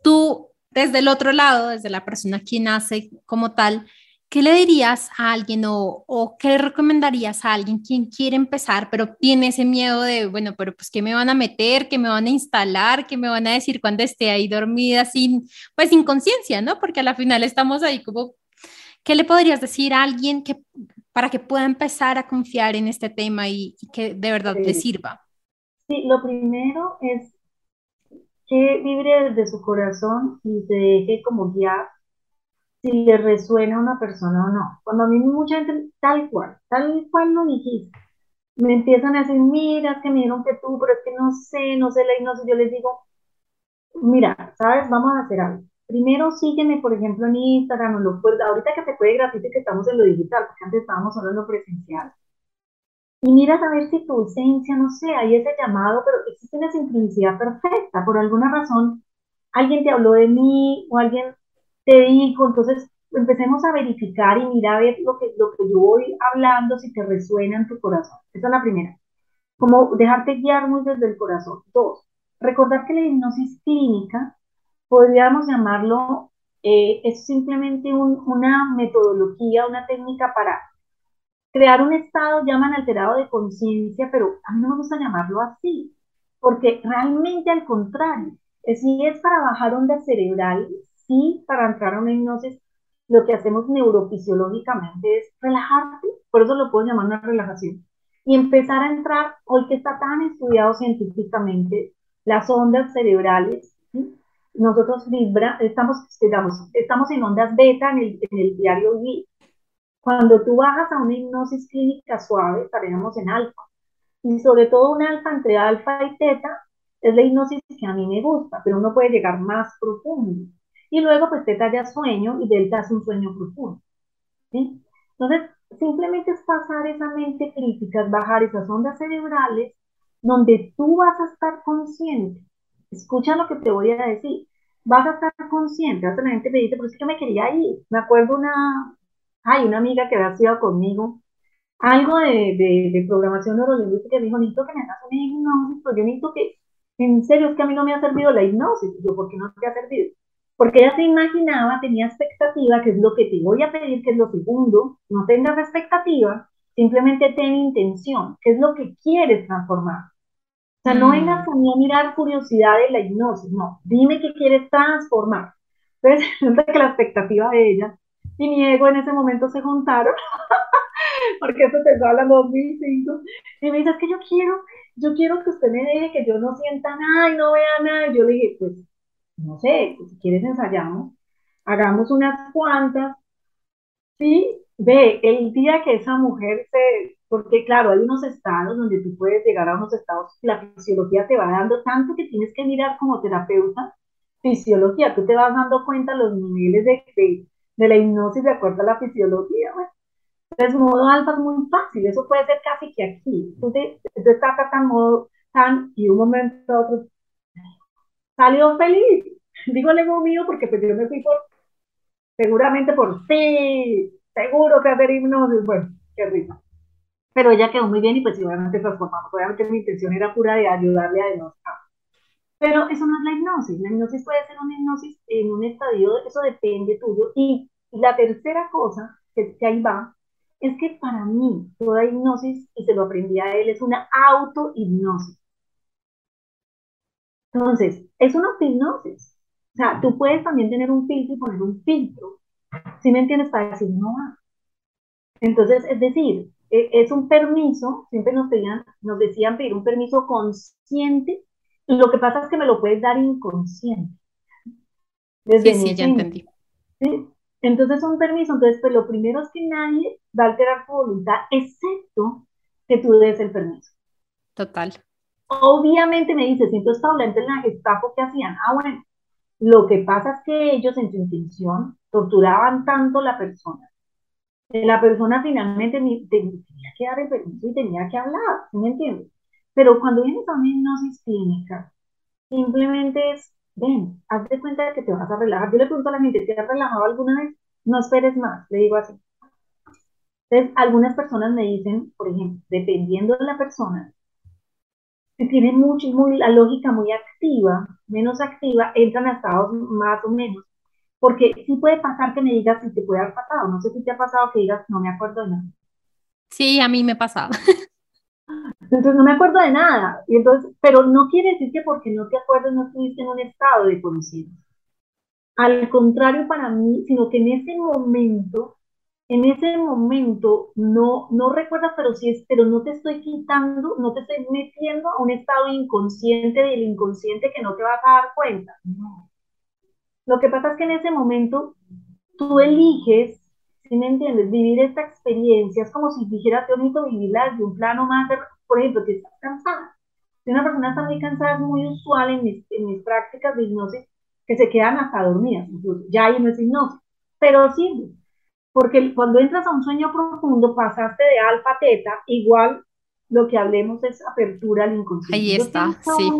tú desde el otro lado, desde la persona quien hace como tal, ¿qué le dirías a alguien o, o, qué le recomendarías a alguien quien quiere empezar, pero tiene ese miedo de, bueno, pero pues qué me van a meter, qué me van a instalar, qué me van a decir cuando esté ahí dormida sin, pues sin conciencia, ¿no? Porque a la final estamos ahí como, ¿qué le podrías decir a alguien que para que pueda empezar a confiar en este tema y, que de verdad le sirva? Sí, lo primero es que vibre desde su corazón y se deje como guiar si le resuena a una persona o no. Cuando a mí mucha gente, tal cual, tal cual lo dijiste, me empiezan a decir, mira, es que me dijeron que tú, pero es que no sé, no sé la hipnosis, yo les digo, mira, ¿sabes? Vamos a hacer algo. Primero sígueme, por ejemplo, en Instagram o lo puedes, ahorita que se puede gratuito que estamos en lo digital, porque antes estábamos solo en lo presencial. Y mira a ver si tu esencia, no sé, hay ese llamado, pero existe una sincronicidad perfecta. Por alguna razón, alguien te habló de mí o alguien te dijo, entonces empecemos a verificar y mira a ver lo que, lo que yo voy hablando, si te resuena en tu corazón. Esa es la primera. Como dejarte guiar muy desde el corazón. Dos, recordar que la hipnosis clínica podríamos llamarlo, eh, es simplemente una metodología, una técnica para crear un estado, llaman alterado de conciencia, pero a mí no me gusta llamarlo así, porque realmente al contrario, si es para bajar ondas cerebrales, sí, para entrar a una hipnosis, lo que hacemos neurofisiológicamente es relajarte, por eso lo puedo llamar una relajación, y empezar a entrar, hoy que está tan estudiado científicamente, las ondas cerebrales, ¿sí? nosotros vibra, estamos, digamos, estamos en ondas beta en el, en el diario vivir. Cuando tú bajas a una hipnosis clínica suave, estaríamos en alfa. Y sobre todo un alfa entre alfa y teta es la hipnosis que a mí me gusta, pero uno puede llegar más profundo. Y luego, pues teta ya sueño y delta es un sueño profundo. Entonces, simplemente es pasar esa mente crítica, bajar esas ondas cerebrales donde tú vas a estar consciente escucha lo que te voy a decir. Vas a estar consciente. Hasta la gente me dice, pero es que me quería ir. Me acuerdo una, hay una amiga que había sido conmigo, algo de, de, programación neurolingüística, dijo, necesito que me hagas una hipnosis, porque yo necesito que, en serio, es que a mí no me ha servido la hipnosis. yo, ¿por qué no te ha servido? Porque ella se imaginaba, tenía expectativa, que es lo que te voy a pedir, que es lo segundo, no tengas expectativa, simplemente ten intención, que es lo que quieres transformar. O sea, no mm. vengas a mí a mirar curiosidad de la hipnosis, no, dime qué quieres transformar. Entonces, [laughs] que la expectativa de ella y mi ego en ese momento se juntaron, [laughs] porque esto te habla en 2005, y me dice, es que yo quiero, yo quiero que usted me deje que yo no sienta nada y no vea nada. Y yo le dije, pues, no sé, si quieres ensayamos, hagamos unas cuantas, ¿sí? Ve, el día que esa mujer se, porque claro, hay unos estados donde tú puedes llegar a unos estados, la fisiología te va dando tanto que tienes que mirar como terapeuta fisiología, tú te vas dando cuenta los niveles de, de, la hipnosis de acuerdo a la fisiología. Bueno, entonces, modo alfa es muy fácil, eso puede ser casi que aquí. Tú, te, estás tan modo tan y un momento a otro salió feliz. [laughs] Digo ego mío porque pues yo me fui por, seguramente por sí, seguro que hacer hipnosis, bueno, qué rico pero ella quedó muy bien y pues obviamente transformamos. Obviamente mi intención era pura de ayudarle a diagnosticar. Pero eso no es la hipnosis. La hipnosis puede ser una hipnosis en un estadio, eso depende tuyo. Y la tercera cosa, que, que ahí va, es que para mí toda hipnosis, y se lo aprendí a él, es una auto-hipnosis. Entonces, es una hipnosis. O sea, tú puedes también tener un filtro y poner un filtro. ¿Sí me entiendes? Para decir, no va. Entonces, es decir, e, es un permiso, siempre nos, pedían, nos decían pedir un permiso consciente, y lo que pasa es que me lo puedes dar inconsciente. sí, sí, ya entendí. ¿sí? Entonces, un permiso, entonces, pues lo primero es que nadie va a alterar tu voluntad, excepto que tú des el permiso. Total. Obviamente me dices, entonces Paula, en la Gestapo, ¿qué hacían? Ah, bueno, lo que pasa es que ellos en su intención torturaban tanto la persona La persona finalmente tenía que dar el permiso y tenía que hablar, ¿sí me entiendes? Pero cuando vienes a una hipnosis clínica, simplemente es, ven, haz de cuenta de que te vas a relajar. Yo le pregunto a la gente, ¿te has relajado alguna vez? No esperes más, le digo así. Entonces, algunas personas me dicen, por ejemplo, dependiendo de la persona, si tiene mucho, muy, la lógica muy activa, menos activa, entran a estados más o menos. Porque sí puede pasar que me digas si te puede haber pasado. No sé si te ha pasado que digas, no me acuerdo de nada. Sí, a mí me ha pasado. [laughs] Entonces no me acuerdo de nada. Y entonces, pero no quiere decir que porque no te acuerdas no estuviste en un estado de conciencia. Al contrario para mí, sino que en ese momento en ese momento no, no recuerdas, pero sí es, pero no te estoy quitando, no te estoy metiendo a un estado inconsciente del inconsciente que no te vas a dar cuenta. No. Lo que pasa es que en ese momento tú eliges, si me entiendes, vivir esta experiencia. Es como si dijeras, te bonito vivirla desde un plano más, por ejemplo, que estás cansada. Si una persona está muy cansada, es muy usual en mis, en mis prácticas de hipnosis que se quedan hasta dormidas, incluso. Ya ahí no es hipnosis, pero sí porque cuando entras a un sueño profundo, pasaste de alfa a teta, igual lo que hablemos es apertura al inconsciente. Ahí está, sí.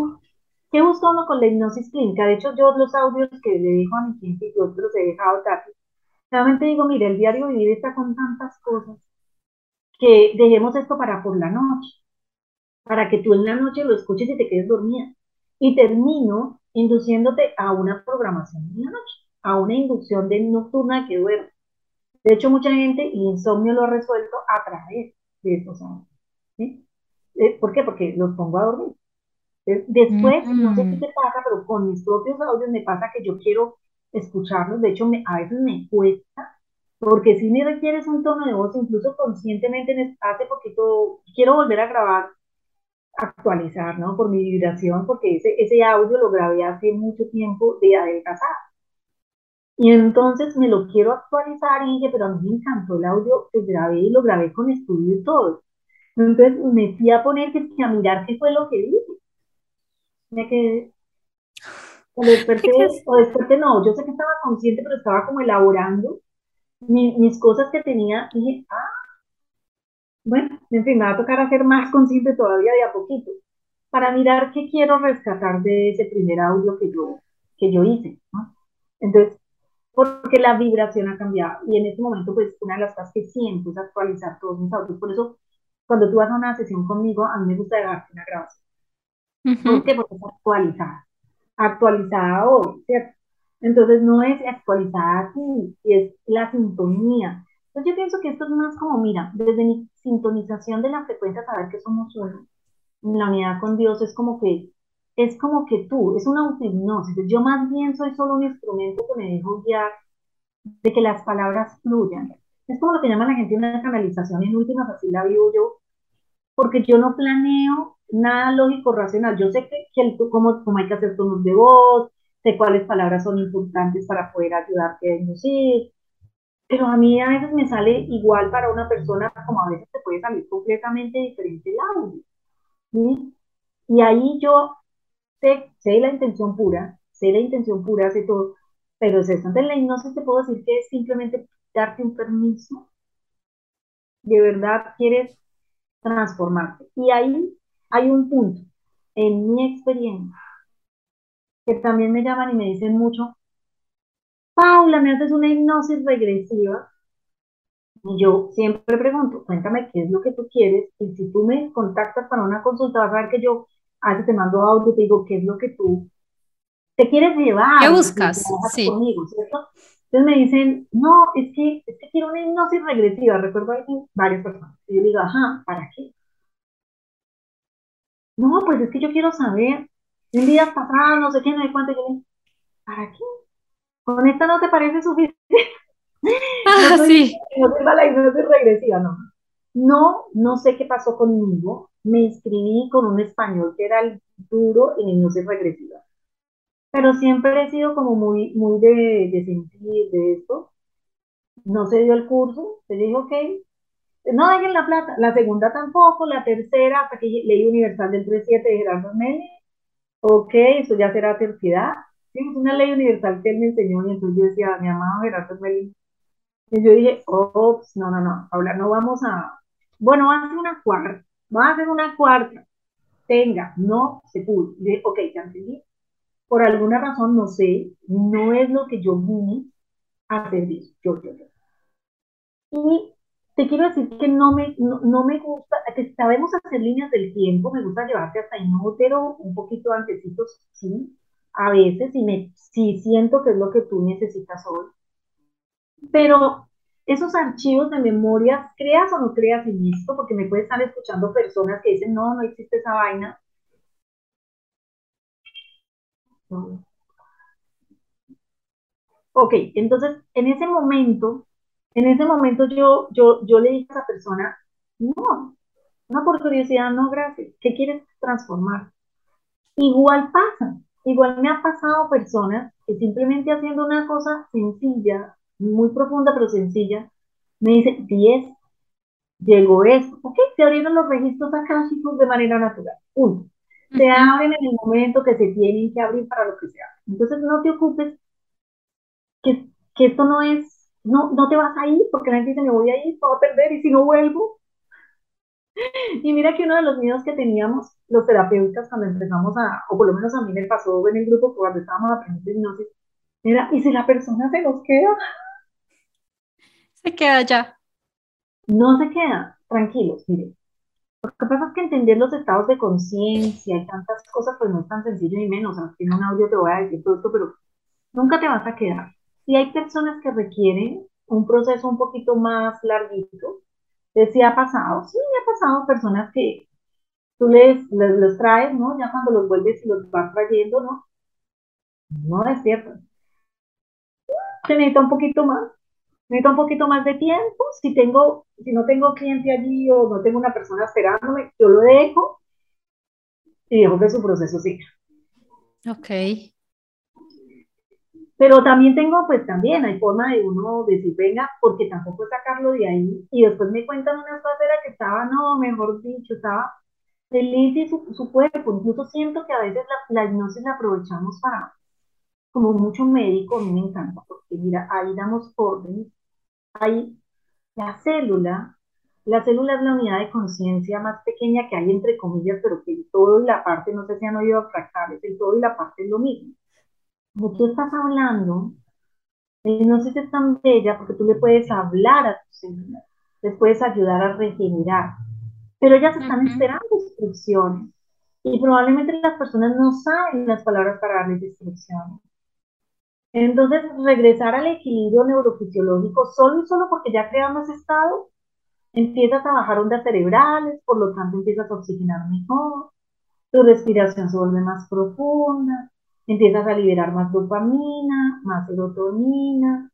¿Qué busca uno con la hipnosis clínica? De hecho, yo los audios que le dejo a mi gente, yo los he dejado tarde. Realmente digo, mire, el diario vivir está con tantas cosas que dejemos esto para por la noche, para que tú en la noche lo escuches y te quedes dormida. Y termino induciéndote a una programación de la noche, a una inducción de nocturna que duerme. De hecho, mucha gente el insomnio lo ha resuelto a través de estos audios. ¿sí? Eh, ¿Por qué? Porque los pongo a dormir. Después, no sé qué te pasa, pero con mis propios audios me pasa que yo quiero escucharlos. De hecho, me, a veces me cuesta, porque si me requieres un tono de voz, incluso conscientemente, hace poquito, quiero volver a grabar, actualizar, ¿no? Por mi vibración, porque ese, ese audio lo grabé hace mucho tiempo de adelgazar. Y entonces me lo quiero actualizar y dije, pero a mí me encantó el audio que grabé y lo grabé con estudio y todo. Entonces me fui a poner que, a mirar qué fue lo que dije. Me quedé. O desperté, o desperté, no, yo sé que estaba consciente, pero estaba como elaborando mis cosas que tenía. Y dije, ah, bueno, en fin, me va a tocar hacer más consciente todavía de a poquito, para mirar qué quiero rescatar de ese primer audio que yo, que yo hice. ¿no? Entonces, porque la vibración ha cambiado. Y en este momento, pues, una de las cosas que siento es actualizar todos mis audios. Por eso, cuando tú vas a una sesión conmigo, a mí me gusta dejarte una grabación. ¿Por qué? Porque es actualizada. Actualizada hoy, ¿cierto? Entonces, no es actualizada aquí, es la sintonía. Entonces, yo pienso que esto es más como, mira, desde mi sintonización de la frecuencia, saber que somos uno, la unidad con Dios, es como que es como que tú, es una autohipnosis. Yo más bien soy solo un instrumento que me dejo guiar de que las palabras fluyan. Es como lo que llama la gente una canalización, en últimas así la vivo yo, porque yo no planeo nada lógico, racional. Yo sé que, que cómo, cómo, hay que hacer tonos de voz, sé cuáles palabras son importantes para poder ayudarte a inducir, pero a mí a veces me sale igual para una persona como a veces te puede salir completamente diferente el audio. Y ahí yo sé, la intención pura, sé la intención pura, sé todo, pero es eso. Entonces la hipnosis te puedo decir que es simplemente darte un permiso. De verdad quieres transformarte. Y ahí hay un punto, en mi experiencia, que también me llaman y me dicen mucho, Paula, me haces una hipnosis regresiva. Y yo siempre pregunto, cuéntame qué es lo que tú quieres y si tú me contactas para una consulta, vas a ver que yo a veces te mando audio y te digo qué es lo que tú te quieres llevar. ¿Qué buscas? Sí. Conmigo, ¿cierto? Entonces me dicen, no, es que, es que quiero una hipnosis regresiva. Recuerdo a varias personas. Y yo digo, ajá, ¿para qué? No, pues es que yo quiero saber. En días pasados, no sé qué, no hay cuánto. Yo digo, ¿para qué? Con esta no te parece suficiente. [laughs] Ah, no sí. No sirva la hipnosis regresiva, no. No, no sé qué pasó conmigo. Me inscribí con un español que era el duro en hipnosis regresiva. Pero siempre he sido como muy, muy de, de sentir de esto. No se dio el curso. Se dijo, ok, no dejen la plata. La segunda tampoco, la tercera, hasta que Ley Universal del 37 de Gerardo Meli. Ok, eso ya será terciedad. Sí, es una ley universal que él me enseñó y entonces yo decía, mi amado Gerardo Meli, Y yo dije, ops, no, no, no, ahora no vamos a, bueno, hacer una cuarta, va a hacer una cuarta, tenga, no se pudo. Y dije, ok, ya entendí. Por alguna razón, no sé, no es lo que yo vine a eso, yo, yo, yo. Y te quiero decir que no me, no, me gusta, que sabemos hacer líneas del tiempo, me gusta llevarte hasta inútero, un poquito antecitos, sí, a veces, y me, sí siento que es lo que tú necesitas hoy. Pero esos archivos de memorias, creas o no creas en esto, porque me puede estar escuchando personas que dicen, no, no existe esa vaina. Ok, entonces en ese momento, en ese momento yo, yo, yo le dije a esa persona, no, no por curiosidad, no, gracias, ¿qué quieres transformar? Igual pasa, igual me ha pasado personas que simplemente haciendo una cosa sencilla, muy profunda pero sencilla, me dice 10, llegó esto, ok, se abrieron los registros chicos de manera natural, uno, se abren en el momento que se tienen que abrir para lo que sea. Entonces no te ocupes que, que esto no es, no, no te vas a ir porque la gente dice me voy a ir, me voy a perder y si no vuelvo. [laughs] Y mira que uno de los miedos que teníamos los terapeutas cuando empezamos a, o por lo menos a mí me pasó en el grupo cuando estábamos aprendiendo hipnosis, era, ¿y si la persona se nos queda? Se queda ya. No se queda, tranquilos, miren. Lo que pasa es que entender los estados de conciencia y tantas cosas, pues no es tan sencillo ni menos. O sea, en un audio te voy a decir todo esto, pero nunca te vas a quedar. Y hay personas que requieren un proceso un poquito más larguito. ¿Sí ha pasado? Sí, me ha pasado personas que tú les, les, les, traes, ¿no? Ya cuando los vuelves y los vas trayendo, ¿no? No es cierto. Se necesita un poquito más necesito un poquito más de tiempo, si tengo, si no tengo cliente allí o no tengo una persona esperándome, yo lo dejo y dejo que su proceso siga. Ok. Pero también tengo, pues también hay forma de uno decir, venga, porque tampoco sacarlo de ahí. Y después me cuentan una cosa que estaba, no, mejor dicho, estaba feliz y su, su cuerpo. Incluso siento que a veces la, la hipnosis la aprovechamos para, como mucho médico, a mí me encanta, porque mira, ahí damos órdenes hay la célula, la célula es la unidad de conciencia más pequeña que hay entre comillas, pero que el todo y la parte, no sé si han oído fractales, el todo y la parte es lo mismo. Como tú estás hablando, no sé si es tan bella porque tú le puedes hablar a tu célula, les puedes ayudar a regenerar, pero ellas están esperando instrucciones y probablemente las personas no saben las palabras para darles instrucciones. Entonces, regresar al equilibrio neurofisiológico solo y solo porque ya creamos estado, empiezas a bajar ondas cerebrales, por lo tanto empiezas a oxigenar mejor, tu respiración se vuelve más profunda, empiezas a liberar más dopamina, más serotonina,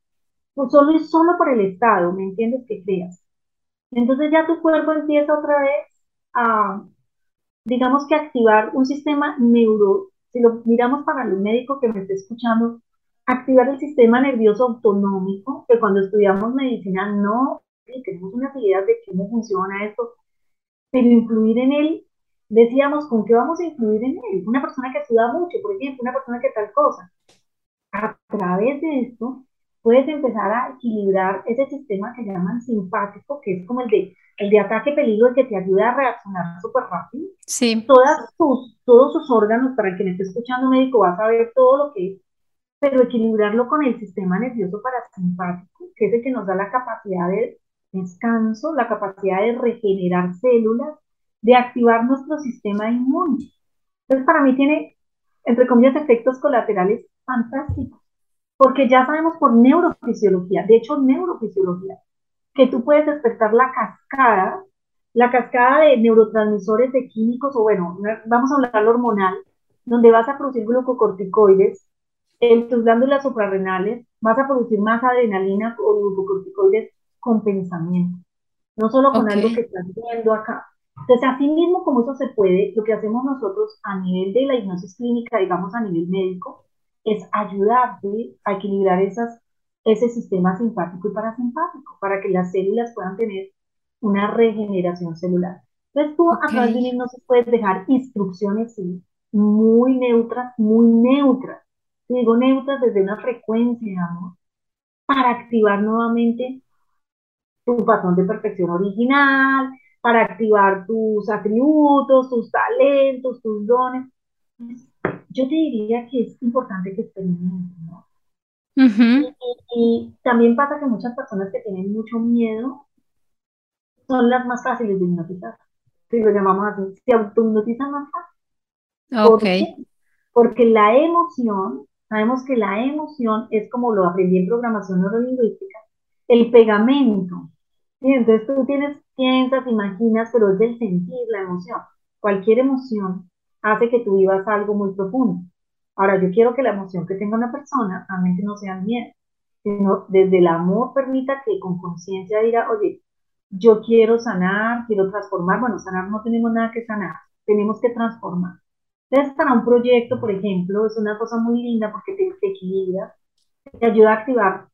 pues solo y solo por el estado, ¿me entiendes? Que creas. Entonces ya tu cuerpo empieza otra vez a, digamos que activar un sistema neuro, si lo miramos para el médico que me esté escuchando, activar el sistema nervioso autonómico, que cuando estudiamos medicina no tenemos unas ideas de cómo funciona esto, pero influir en él, decíamos, ¿con qué vamos a influir en él? Una persona que suda mucho, por ejemplo, una persona que tal cosa. A través de esto, puedes empezar a equilibrar ese sistema que llaman simpático, que es como el de, el de ataque peligro, el que te ayuda a reaccionar súper rápido. Sí. Todas sus, todos sus órganos, para el que me esté escuchando médico, va a saber todo lo que pero equilibrarlo con el sistema nervioso parasimpático, que es el que nos da la capacidad de descanso, la capacidad de regenerar células, de activar nuestro sistema inmune. Entonces, para mí tiene, entre comillas, efectos colaterales fantásticos, porque ya sabemos por neurofisiología, de hecho, neurofisiología, que tú puedes despertar la cascada, la cascada de neurotransmisores de químicos, o bueno, vamos a hablar hormonal, donde vas a producir glucocorticoides en tus glándulas suprarrenales vas a producir más adrenalina o glucocorticoides con pensamiento, no solo con algo que estás viendo acá. Entonces, así mismo como eso se puede, lo que hacemos nosotros a nivel de la hipnosis clínica, digamos a nivel médico, es ayudarte a equilibrar esas, ese sistema simpático y parasimpático para que las células puedan tener una regeneración celular. Entonces, tú a través de hipnosis puedes dejar instrucciones sí, muy neutras, muy neutras, digo neutras desde una frecuencia, para activar nuevamente tu patrón de perfección original, para activar tus atributos, tus talentos, tus dones. Yo te diría que es importante que experimentes, ¿no? y, también pasa que muchas personas que tienen mucho miedo son las más fáciles de hipnotizar. Si lo llamamos así, se autohipnotizan más fácil. Ok. Porque la emoción, sabemos que la emoción es como lo aprendí en programación neurolingüística, el pegamento. Entonces tú tienes, piensas, imaginas, pero es del sentir la emoción. Cualquier emoción hace que tú vivas algo muy profundo. Ahora, yo quiero que la emoción que tenga una persona realmente no sea el miedo, sino desde el amor permita que con conciencia diga, oye, yo quiero sanar, quiero transformar. Bueno, sanar no tenemos nada que sanar, tenemos que transformar. Entonces, para un proyecto, por ejemplo, es una cosa muy linda porque te, equilibra, te ayuda a activar.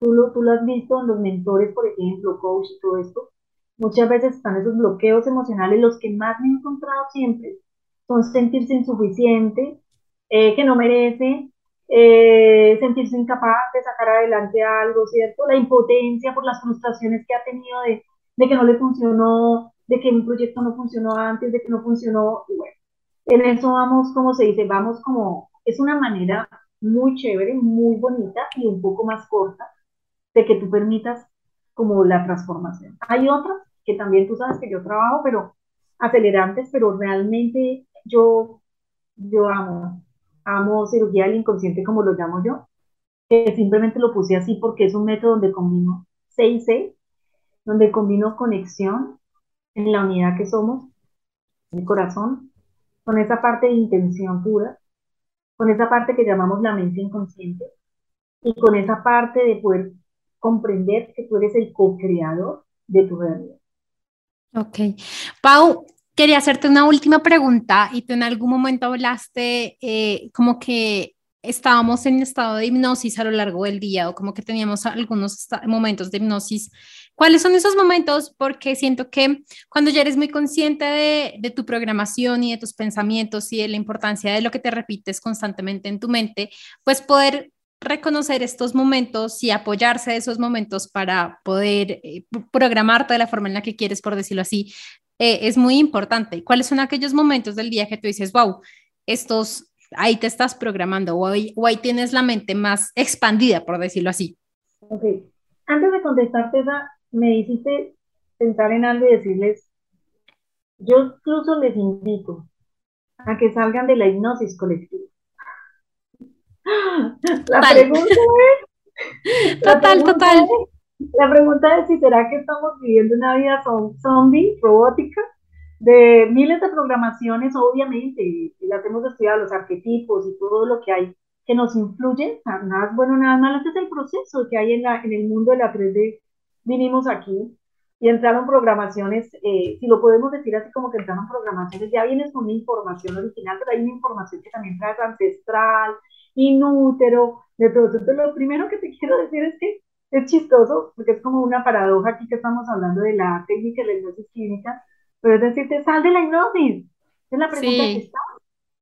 Tú lo, tú lo has visto en los mentores, por ejemplo, coach y todo esto. Muchas veces están esos bloqueos emocionales, los que más me he encontrado siempre son sentirse insuficiente, eh, que no merece, eh, sentirse incapaz de sacar adelante algo, ¿cierto? La impotencia por las frustraciones que ha tenido de, de que no le funcionó, de que un proyecto no funcionó antes, de que no funcionó, y bueno, en eso vamos, como se dice, vamos como, es una manera muy chévere, muy bonita y un poco más corta de que tú permitas como la transformación. Hay otras que también tú sabes que yo trabajo, pero acelerantes, pero realmente yo, yo amo, amo cirugía del inconsciente como lo llamo yo, que simplemente lo puse así porque es un método donde combino C y C, donde combino conexión en la unidad que somos, el corazón, con esa parte de intención pura, con esa parte que llamamos la mente inconsciente y con esa parte de poder comprender que tú eres el co-creador de tu realidad. Ok. Pau, quería hacerte una última pregunta y tú en algún momento hablaste eh, como que estábamos en estado de hipnosis a lo largo del día o como que teníamos algunos momentos de hipnosis. ¿Cuáles son esos momentos? Porque siento que cuando ya eres muy consciente de, tu programación y de tus pensamientos y de la importancia de lo que te repites constantemente en tu mente, pues poder reconocer estos momentos y apoyarse de esos momentos para poder eh, programarte de la forma en la que quieres, por decirlo así, eh, es muy importante. ¿Cuáles son aquellos momentos del día que tú dices, wow, estos ahí te estás programando o ahí, tienes la mente más expandida, por decirlo así. Ok. Antes de contestarte me hiciste pensar en algo y decirles, yo incluso les invito a que salgan de la hipnosis colectiva. La pregunta es... Total, total. la pregunta es si será que estamos viviendo una vida zombie, robótica, de miles de programaciones, obviamente, las hemos estudiado, los arquetipos y todo lo que hay que nos influye, nada bueno, nada malo, este es el proceso que hay en, la, en el mundo de la 3D. Vinimos aquí y entraron programaciones, eh, si lo podemos decir así como que entraron programaciones, ya vienes con una información original, pero hay una información que también traes ancestral, inútero, de todo. Entonces, lo primero que te [laughs] quiero decir es que es chistoso, porque es como una paradoja aquí que estamos hablando de la técnica de la hipnosis clínica, pero es decirte, sal de la hipnosis. Es la pregunta que estás.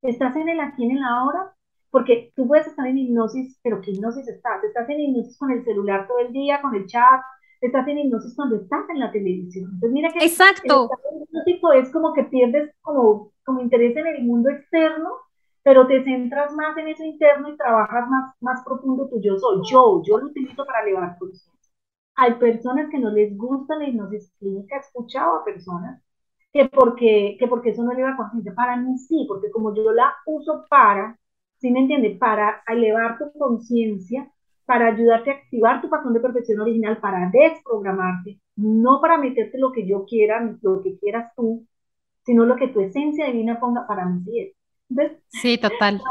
¿Estás en el aquí, en el ahora? Porque tú puedes estar en hipnosis, pero ¿qué hipnosis estás? Estás en hipnosis con el celular todo el día, con el chat, estás en hipnosis cuando estás en la televisión. Entonces, mira que Exacto. el hipnótico es como que pierdes como, como interés en el mundo externo, pero te centras más en eso interno y trabajas más, más profundo tu yo soy. Yo, yo lo utilizo para elevar conciencia. Hay personas que no les gusta la hipnosis clínica, he escuchado a personas que porque, que porque eso no eleva conciencia. Para mí sí, porque como yo la uso para, ¿sí me entiende? Para elevar tu conciencia, para ayudarte a activar tu patrón de perfección original, para desprogramarte, no para meterte lo que yo quiera, lo que quieras tú, sino lo que tu esencia divina ponga para mí sí es. sí, total.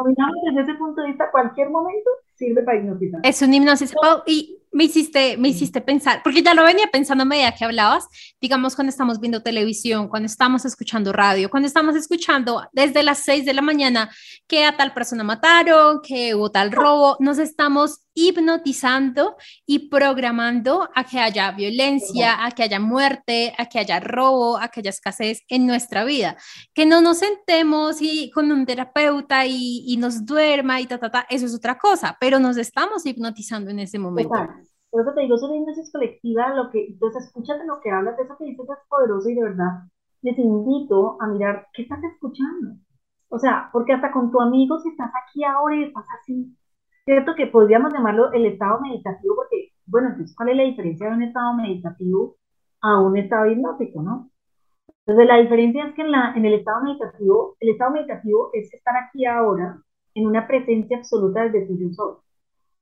Desde ese punto de vista, cualquier momento sirve para hipnotizar. Es un hipnosis. y me hiciste, me hiciste pensar, porque ya lo venía pensando a medida que hablabas, digamos cuando estamos viendo televisión, cuando estamos escuchando radio, cuando estamos escuchando desde las 6 de la mañana que a tal persona mataron, que hubo tal robo, nos estamos hipnotizando y programando a que haya violencia, a que haya muerte, a que haya robo, a que haya escasez en nuestra vida. Que no nos sentemos y con un terapeuta y, y nos duerma y ta, ta, ta, eso es otra cosa, pero nos estamos hipnotizando en ese momento. Por eso te digo, es una hipnosis colectiva, lo que, entonces escúchate lo que hablas, eso que dices es poderoso y de verdad les invito a mirar qué estás escuchando. O sea, porque hasta con tu amigo, si estás aquí ahora y estás así, cierto que podríamos llamarlo el estado meditativo, porque, bueno, entonces, ¿cuál es la diferencia de un estado meditativo a un estado hipnótico, no? Entonces, la diferencia es que en, la, en el estado meditativo, el estado meditativo es estar aquí ahora en una presencia absoluta desde tu yo soy.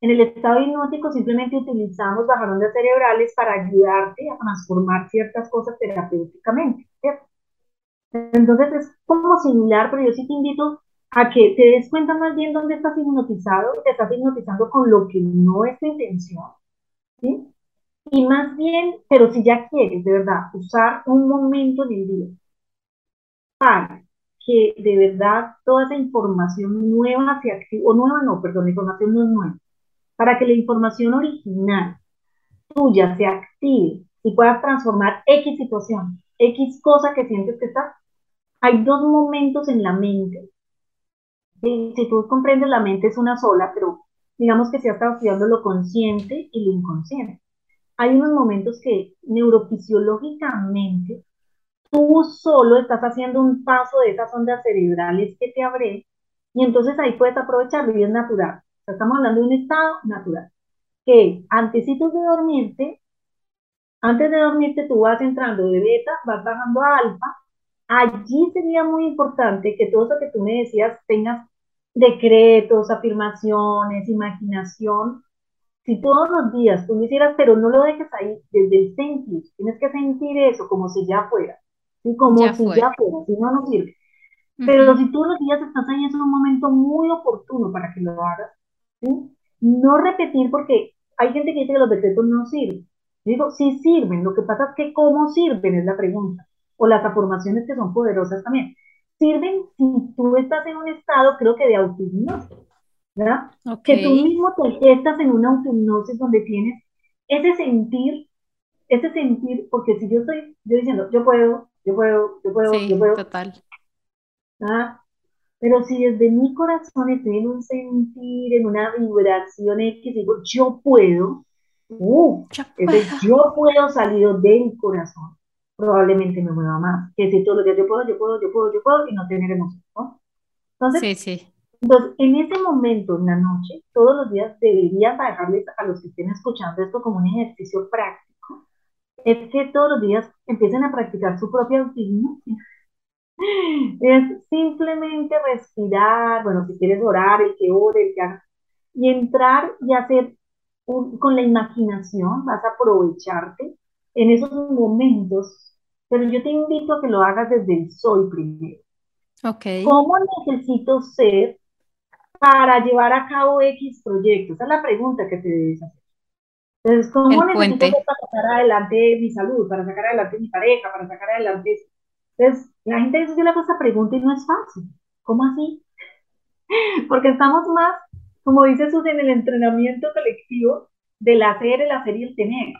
En el estado hipnótico simplemente utilizamos bajarondas cerebrales para ayudarte a transformar ciertas cosas terapéuticamente, ¿cierto? Entonces es como similar, pero yo sí te invito a que te des cuenta más bien dónde estás hipnotizado, te estás hipnotizando con lo que no es tu intención, ¿sí? Y más bien, pero si ya quieres de verdad usar un momento del día para que de verdad toda esa información nueva se active, o nueva no, perdón, la información no es nueva, para que la información original tuya se active y puedas transformar X situación, X cosa que sientes que está, hay dos momentos en la mente. Si tú comprendes, la mente es una sola, pero digamos que se ha estado estudiando lo consciente y lo inconsciente. Hay unos momentos que neurofisiológicamente tú solo estás haciendo un paso de esas ondas cerebrales que te abre y entonces ahí puedes aprovecharlo y es natural. Estamos hablando de un estado natural. Que antes de dormirte, antes de dormirte tú vas entrando de beta, vas bajando a alfa Allí sería muy importante que todo eso que tú me decías tengas decretos, afirmaciones, imaginación. Si todos los días tú lo hicieras, pero no lo dejes ahí desde el sentir, tienes que sentir eso como si ya fuera, ¿sí? como si ya fuera, si no, no sirve. Pero si todos los días estás ahí, es un momento muy oportuno para que lo hagas. ¿Sí? No repetir porque hay gente que dice que los decretos no sirven. digo, sí sirven, lo que pasa es que cómo sirven es la pregunta o las afirmaciones que son poderosas también. Sirven si tú estás en un estado, creo que de autohipnosis, ¿verdad? Que tú mismo te estás en una autohipnosis donde tienes ese sentir, ese sentir, porque si yo estoy, yo diciendo, yo puedo, yo puedo, yo puedo, yo puedo. total. ¿verdad? Pero si desde mi corazón estoy en un sentir, en una vibración X, digo, yo puedo, uh, yo, puedo. yo puedo salir del corazón probablemente me mueva más. Que si todos los días yo puedo, yo puedo, yo puedo, yo puedo y no tener emoción, ¿no? Entonces, sí, sí. Entonces, en ese momento, en la noche, todos los días deberías dejarles a los que estén escuchando esto como un ejercicio práctico, es que todos los días empiecen a practicar su propia autohipnosis. Es simplemente respirar, bueno, si quieres orar, el que ore, el que haga, y entrar y hacer con la imaginación, vas a aprovecharte en esos momentos pero yo te invito a que lo hagas desde el soy primero. Okay. ¿Cómo necesito ser para llevar a cabo X proyectos? Esa es la pregunta que te debes hacer. Entonces, ¿cómo necesito ser para sacar adelante mi salud, para sacar adelante mi pareja, para sacar adelante Entonces, la gente dice la cosa pregunta y no es fácil. ¿Cómo así? [laughs] Porque estamos más, como dice Sus, en el entrenamiento colectivo del hacer, el hacer y el tener.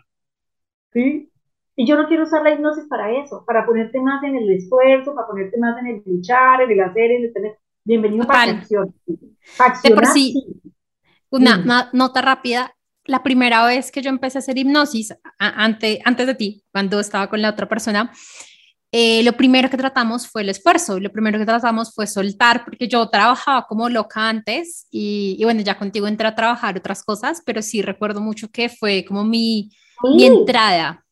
¿Sí? Y yo no quiero usar la hipnosis para eso, para ponerte más en el esfuerzo, para ponerte más en el luchar, en el hacer, en el tener. Bienvenido para acción. De por sí, una, nota rápida. La primera vez que yo empecé a hacer hipnosis, antes, antes de ti, cuando estaba con la otra persona, eh, lo primero que tratamos fue el esfuerzo, lo primero que tratamos fue soltar, porque yo trabajaba como loca antes y, y bueno, ya contigo entré a trabajar otras cosas, pero sí recuerdo mucho que fue como mi, mi entrada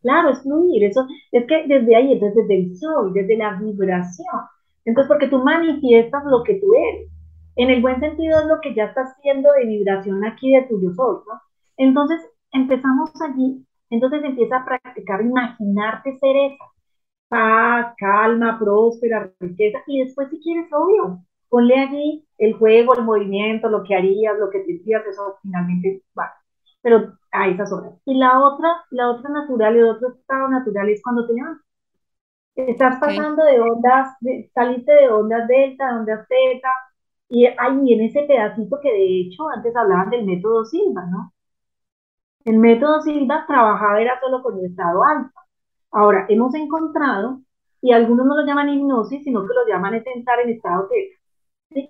Claro, es fluir, eso es que desde ahí, desde el sol, desde la vibración. Entonces, porque tú manifiestas lo que tú eres. En el buen sentido es lo que ya estás haciendo de vibración aquí de tu yo soy, ¿no? Entonces, empezamos allí, entonces empieza a practicar, imaginarte ser esa. Paz, calma, próspera, riqueza, y después si quieres, obvio, ponle allí el juego, el movimiento, lo que harías, lo que te decías, eso finalmente va pero a esas horas. Y la otra, la otra natural, el otro estado natural es cuando te llamas. Estás pasando de ondas, saliste de ondas delta, de ondas teta, y ahí viene ese pedacito que de hecho antes hablaban del método Silva, ¿no? El método Silva trabajaba era solo con el estado alfa. Ahora, hemos encontrado, y algunos no lo llaman hipnosis, sino que lo llaman es entrar en estado teta.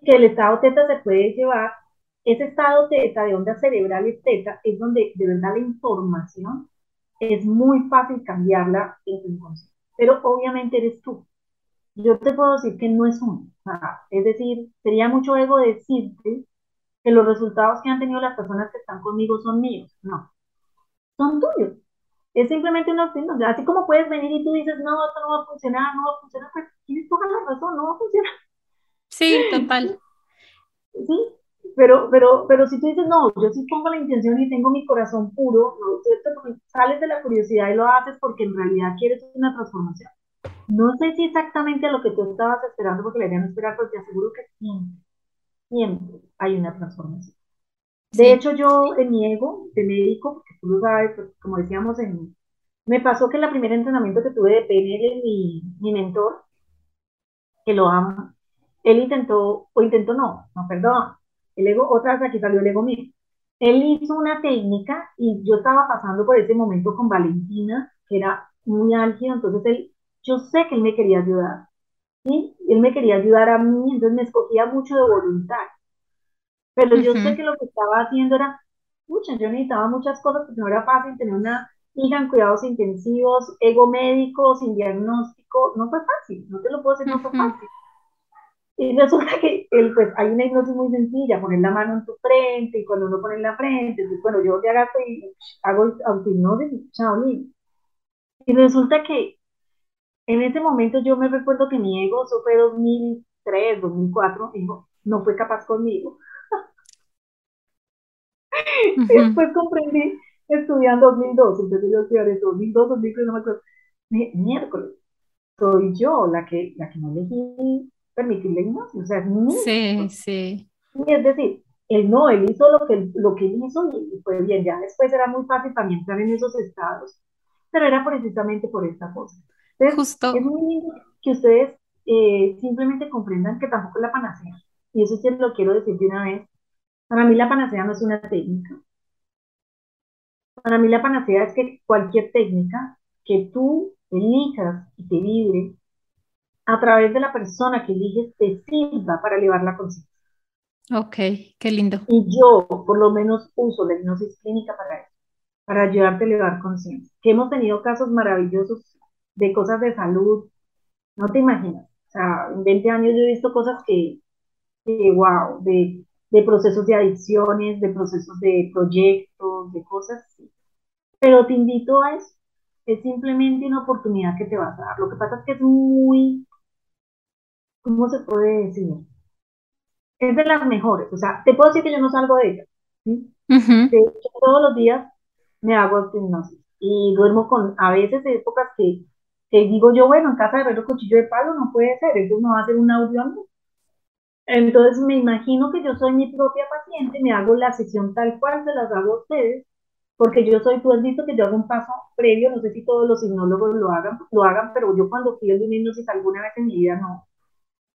Que el estado teta se puede llevar ese estado teta, de ondas cerebrales teta, es donde de verdad la información es muy fácil cambiarla en tu inconsciente. Pero obviamente eres tú. Yo te puedo decir que no es uno. es decir, sería mucho ego decirte que los resultados que han tenido las personas que están conmigo son míos. No, son tuyos. Es simplemente una opción. Así como puedes venir y tú dices, no, esto no va a funcionar, no va a funcionar, pues tienes toda la razón, no va a funcionar. Sí, total. [laughs] Sí, pero, pero, pero si tú dices, no, yo sí pongo la intención y tengo mi corazón puro, ¿no? ¿cierto? sales de la curiosidad y lo haces porque en realidad quieres una transformación. No sé si exactamente a lo que tú estabas esperando, porque la idea no esperar, pero te aseguro que siempre, siempre hay una transformación. De hecho, yo en mi ego de médico, porque tú lo sabes, pues, como decíamos, en, me pasó que en el primer entrenamiento que tuve de PNL, mi, mi mentor, que lo amo, él intentó, o intentó no, no, perdón, el ego, otra vez aquí salió el ego mío. Él hizo una técnica y yo estaba pasando por ese momento con Valentina, que era muy álgido, entonces él, yo sé que él me quería ayudar, ¿sí? Él me quería ayudar a mí, entonces me escogía mucho de voluntad. Pero yo sé que lo que estaba haciendo era, mucha, yo necesitaba muchas cosas, porque no era fácil tener una hija en cuidados intensivos, ego médico, sin diagnóstico, no fue fácil, no te lo puedo decir, no fue fácil. Y resulta que el, pues, hay una hipnosis muy sencilla, poner la mano en tu frente y cuando uno pone en la frente, pues, bueno, yo te agarro y hago autohipnosis y chao, y resulta que en ese momento yo me recuerdo que mi ego, eso fue 2003, 2004, dijo, no fue capaz conmigo. Después comprendí estudiando 2002, entonces yo estudié eso, 2002, 2003, no me acuerdo. Miércoles, soy yo la que, la que no elegí permitirle hipnosis, o sea, es Sí, sí. Es decir, él no, él hizo lo que, lo que él hizo y, fue bien, ya después era muy fácil también entrar en esos estados, pero era precisamente por esta cosa. Entonces, Justo. es muy lindo que ustedes eh, simplemente comprendan que tampoco es la panacea, y eso sí lo quiero decir de una vez, para mí la panacea no es una técnica. Para mí la panacea es que cualquier técnica que tú elijas y te vibre a través de la persona que eliges te sirva para elevar la conciencia. Ok, qué lindo. Y yo, por lo menos, uso la hipnosis clínica para eso, para ayudarte a elevar conciencia. Que hemos tenido casos maravillosos de cosas de salud, no te imaginas. O sea, en 20 años yo he visto cosas que, que wow, de, de procesos de adicciones, de procesos de proyectos, de cosas así. Pero te invito a eso. Es simplemente una oportunidad que te vas a dar. Lo que pasa es que es muy ¿cómo se puede decir? Es de las mejores, o sea, te puedo decir que yo no salgo de ella, ¿sí? De hecho, todos los días me hago hipnosis y duermo con, a veces épocas que, que digo yo, bueno, en casa de verlo cuchillo de palo no puede ser, eso no va a ser un audio a mí. Entonces me imagino que yo soy mi propia paciente, me hago la sesión tal cual se las hago a ustedes, porque yo soy, tú has visto que yo hago un paso previo, no sé si todos los hipnólogos lo hagan, lo hagan, pero yo cuando fui a un hipnosis alguna vez en mi vida no,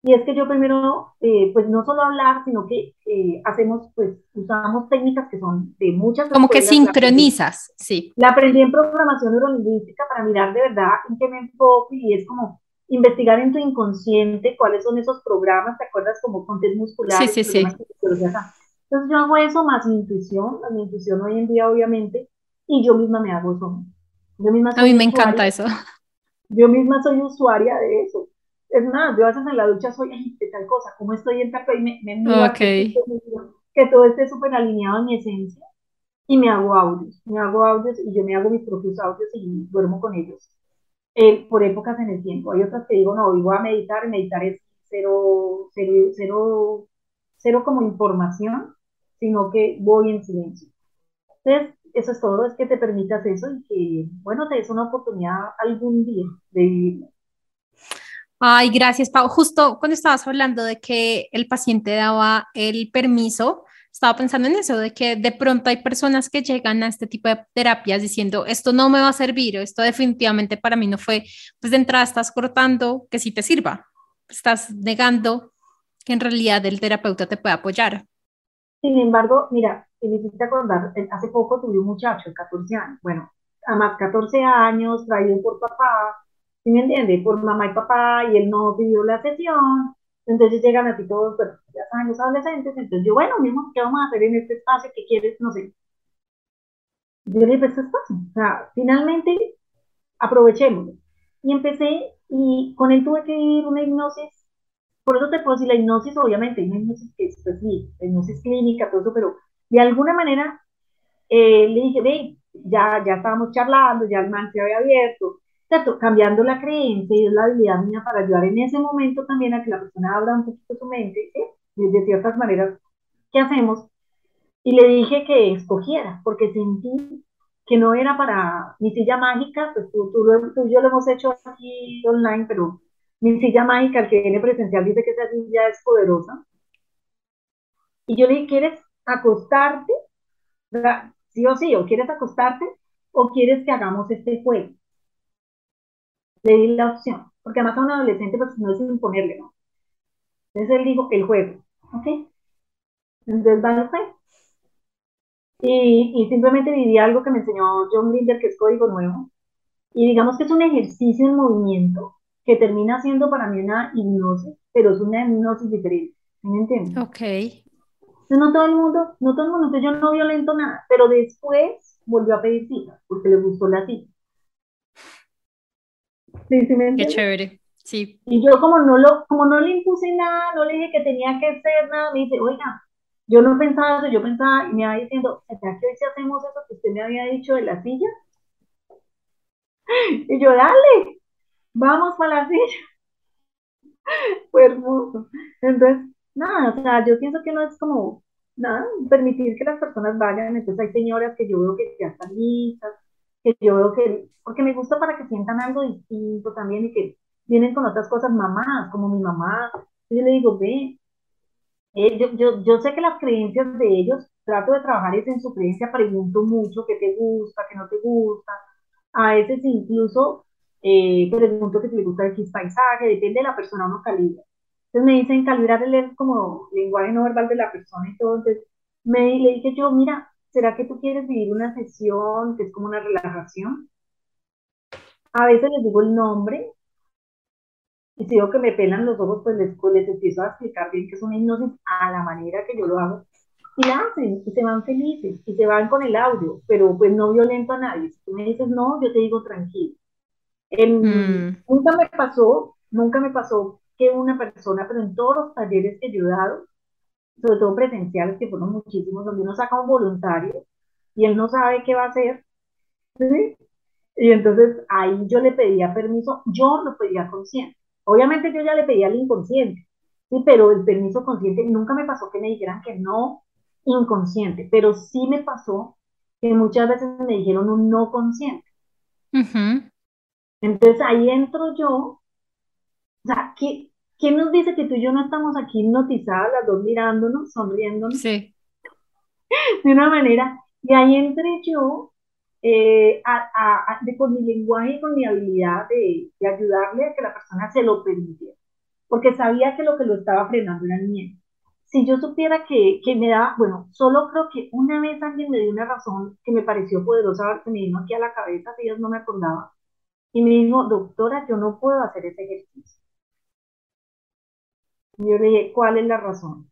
y es que yo primero, eh, pues no solo hablar, sino que eh, hacemos, pues usamos técnicas que son de muchas... Como que sincronizas, sí. La aprendí en programación neurolingüística para mirar de verdad en qué me enfoco y es como investigar en tu inconsciente cuáles son esos programas, ¿te acuerdas? Como contes musculares. Sí, sí, sí. Entonces yo hago eso más mi intuición, mi intuición hoy en día obviamente, y yo misma me hago eso. Yo misma A mí me encanta eso. Yo misma soy usuaria de eso es más, yo a veces en la ducha soy, ay, de tal cosa, como estoy en y me, me miro que, todo esté súper alineado en mi esencia y me hago audios, me hago audios y yo me hago mis propios audios y duermo con ellos eh, por épocas en el tiempo. Hay otras que digo, no, voy a meditar, meditar es cero, cero, cero, cero como información, sino que voy en silencio. Entonces, eso es todo, es que te permitas eso y que, bueno, te des una oportunidad algún día de vivirlo. Ay, gracias, Pau. Justo cuando estabas hablando de que el paciente daba el permiso, estaba pensando en eso, de que de pronto hay personas que llegan a este tipo de terapias diciendo, esto no me va a servir, esto definitivamente para mí no fue, pues de entrada estás cortando que sí te sirva, estás negando que en realidad el terapeuta te puede apoyar. Sin embargo, mira, me hiciste acordar, hace poco tuve un muchacho de 14 años, bueno, a más 14 años, traído por papá, ¿sí me entiende? Por mamá y papá, y él no pidió la sesión, Entonces llegan a ti todos, bueno, ya saben los adolescentes, entonces yo, bueno, mismo, ¿qué vamos a hacer en este espacio? ¿Qué quieres? No sé. Yo le dije, este espacio. O sea, finalmente, aprovechémoslo. Y empecé, y con él tuve que vivir una hipnosis. Por eso te puedo decir, la hipnosis, obviamente, una hipnosis que es, pues sí, la hipnosis clínica, todo eso, pero de alguna manera eh, le dije, ve, ya, ya estábamos charlando, ya el man se había abierto, Cambiando la creencia y es la habilidad mía para ayudar en ese momento también a que la persona abra un poquito su mente, ¿sí? de ciertas maneras que hacemos. Y le dije que escogiera, porque sentí que no era para mi silla mágica, pues tú, tú, yo lo hemos hecho aquí online, pero mi silla mágica, el que viene presencial, dice que esa silla es poderosa. Y yo le dije, ¿quieres acostarte? Sí o sí, o quieres acostarte o quieres que hagamos este juego. Le di la opción, porque además a un adolescente pues no es imponerle, ¿no? Entonces él dijo, el juego, ¿ok? Entonces va el juego. Y, y, simplemente viví algo que me enseñó John Linder, que es código nuevo. Y digamos que es un ejercicio en movimiento que termina siendo para mí una hipnosis, pero es una hipnosis diferente. ¿Me entiendes? Ok. Entonces, no todo el mundo, no todo el mundo, entonces yo no violento nada, pero después volvió a pedir cita porque le gustó la cita. ¿Sí, sí me Qué chévere. Sí. Y yo como no lo, como no le impuse nada, no le dije que tenía que hacer nada, me dice, oiga, yo no pensaba eso, yo pensaba, y me iba diciendo, ¿será que hoy si hacemos eso que usted me había dicho de la silla? [laughs] Y yo, dale, vamos para la silla. [laughs] Fue hermoso. Entonces, nada, o sea, yo pienso que no es como, nada, permitir que las personas vayan. Entonces hay señoras que yo veo que ya están listas, que yo veo que, porque me gusta para que sientan algo distinto también y que vienen con otras cosas, mamás, como mi mamá. Yo le digo, ve, eh, yo, yo, yo, sé que las creencias de ellos, trato de trabajar es en su creencia, pregunto mucho qué te gusta, qué no te gusta. A veces incluso eh, pregunto que si le gusta X paisaje, depende de la persona, uno calibra. Entonces me dicen calibrar el como lenguaje no verbal de la persona y todo. Entonces me, le dije yo, mira, ¿será que tú quieres vivir una sesión que es como una relajación? A veces les digo el nombre y si veo que me pelan los ojos, pues les, les empiezo a explicar bien que es una hipnosis a la manera que yo lo hago. Y la hacen, y se van felices, y se van con el audio, pero pues no violento a nadie. Si tú me dices no, yo te digo tranquilo. Mm. Nunca me pasó, nunca me pasó que una persona, pero en todos los talleres que he ayudado, sobre todo presenciales, que fueron muchísimos, donde uno saca un voluntario y él no sabe qué va a hacer, ¿sí? Y entonces ahí yo le pedía permiso, yo lo pedía consciente. Obviamente yo ya le pedía al inconsciente, sí, pero el permiso consciente nunca me pasó que me dijeran que no inconsciente, pero sí me pasó que muchas veces me dijeron un no consciente. Entonces ahí entro yo, o sea, ¿qué, ¿quién nos dice que tú y yo no estamos aquí hipnotizadas, las dos mirándonos, sonriéndonos? Sí. De una manera, y ahí entré yo eh, a, de, con mi lenguaje y con mi habilidad de, de, ayudarle a que la persona se lo permitiera, porque sabía que lo que lo estaba frenando era el miedo. Si yo supiera que, que me daba, bueno, solo creo que una vez alguien me dio una razón que me pareció poderosa, que me vino aquí a la cabeza, si ellos no me acordaba, y me dijo, doctora, yo no puedo hacer ese ejercicio. Y yo le dije, ¿cuál es la razón?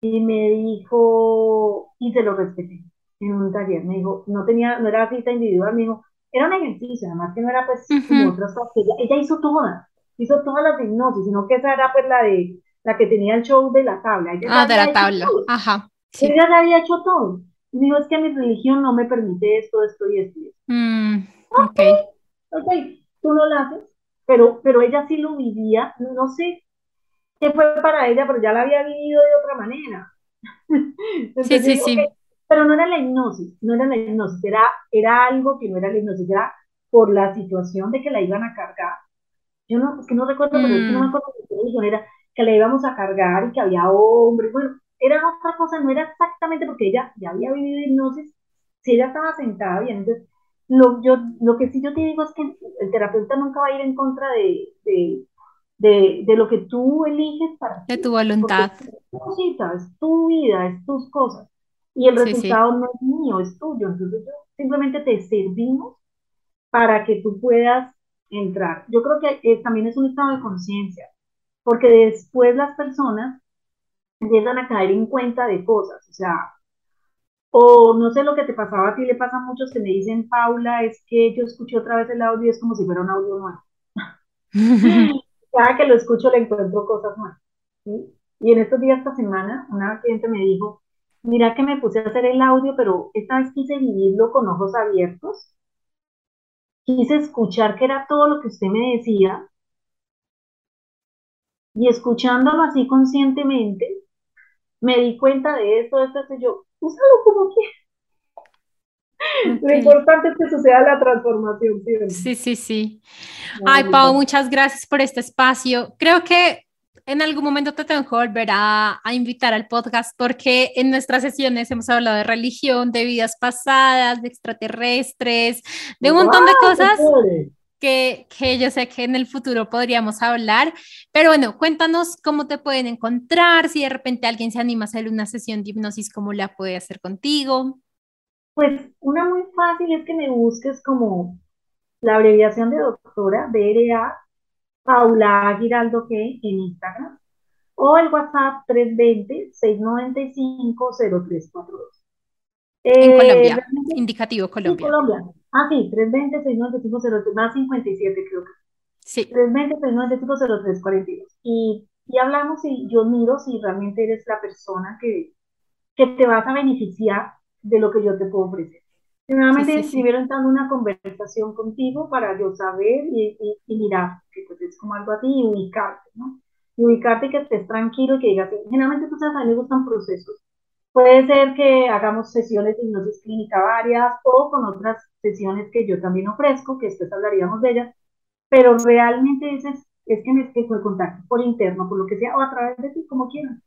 Y me dijo, y se lo respeté en un taller. Me dijo, no tenía, no era cita individual, me dijo, era un ejercicio, además que no era pues como otras cosas. Ella, ella, hizo todas, hizo todas las hipnosis, sino que esa era pues la de, la que tenía el show de la tabla. ah, de la tabla, ajá. Ella ya había hecho todo. Y me dijo, es que mi religión no me permite esto, esto y esto. Mm, ok. Ok, tú no lo haces, pero, pero ella sí lo vivía, no sé qué fue para ella, pero ya la había vivido de otra manera. [laughs] sí, sí, sí. Pero no era la hipnosis, no era la hipnosis, era, era algo que no era la hipnosis, era por la situación de que la iban a cargar. Yo no, es que no recuerdo, pero es que no me mm. acuerdo qué era que la íbamos a cargar y que había hombres, bueno, era otra cosa, no era exactamente porque ella ya había vivido hipnosis, si ella estaba sentada bien, entonces lo, yo, lo que sí yo te digo es que el terapeuta nunca va a ir en contra de, de, de, de lo que tú eliges para De tu voluntad. Es tu cosita, es tu vida, es tus cosas y el resultado no es mío, es tuyo. Entonces yo simplemente te servimos para que tú puedas entrar. Yo creo que también es un estado de conciencia. porque después las personas empiezan a caer en cuenta de cosas, o sea, o no sé lo que te pasaba a ti, le pasa a muchos que me dicen, Paula, es que yo escuché otra vez el audio y es como si fuera un audio nuevo. [laughs] [laughs] Cada que lo escucho le encuentro cosas más. Y en estos días, esta semana, una cliente me dijo, mira que me puse a hacer el audio, pero esta vez quise vivirlo con ojos abiertos. Quise escuchar que era todo lo que usted me decía. Y escuchándolo así conscientemente, me di cuenta de esto, esto, esto, y yo, úsalo como quieras. Lo importante es que suceda la transformación. Sí, sí, sí. Ay, Pau, muchas gracias por este espacio. Creo que en algún momento te tengo que volver a, a, invitar al podcast porque en nuestras sesiones hemos hablado de religión, de vidas pasadas, de extraterrestres, de un montón de cosas que, que, yo sé que en el futuro podríamos hablar. Pero bueno, cuéntanos cómo te pueden encontrar, si de repente alguien se anima a hacer una sesión de hipnosis, cómo la puede hacer contigo. Pues una muy fácil es que me busques como la abreviación de doctora, DRA, Paula Giraldo G en Instagram, o el WhatsApp 320-695-0342. En eh, Colombia, indicativo Colombia. Colombia. Ah, sí, 320-695-03, más 57 creo que. Sí. 320-695-0342. Y, y hablamos y yo miro si realmente eres la persona que, que te vas a beneficiar de lo que yo te puedo ofrecer. Nuevamente sí, escribieron dando una conversación contigo para yo saber y, y, mirar, que pues es como algo así, y ubicarte, ¿no? Y ubicarte que estés tranquilo y que digas, generalmente tú sabes, a mí me gustan procesos. Puede ser que hagamos sesiones de hipnosis clínica varias o con otras sesiones que yo también ofrezco, que después hablaríamos de ellas, pero realmente ese es, es que me el contacto por interno, por lo que sea, o a través de ti, como quieras.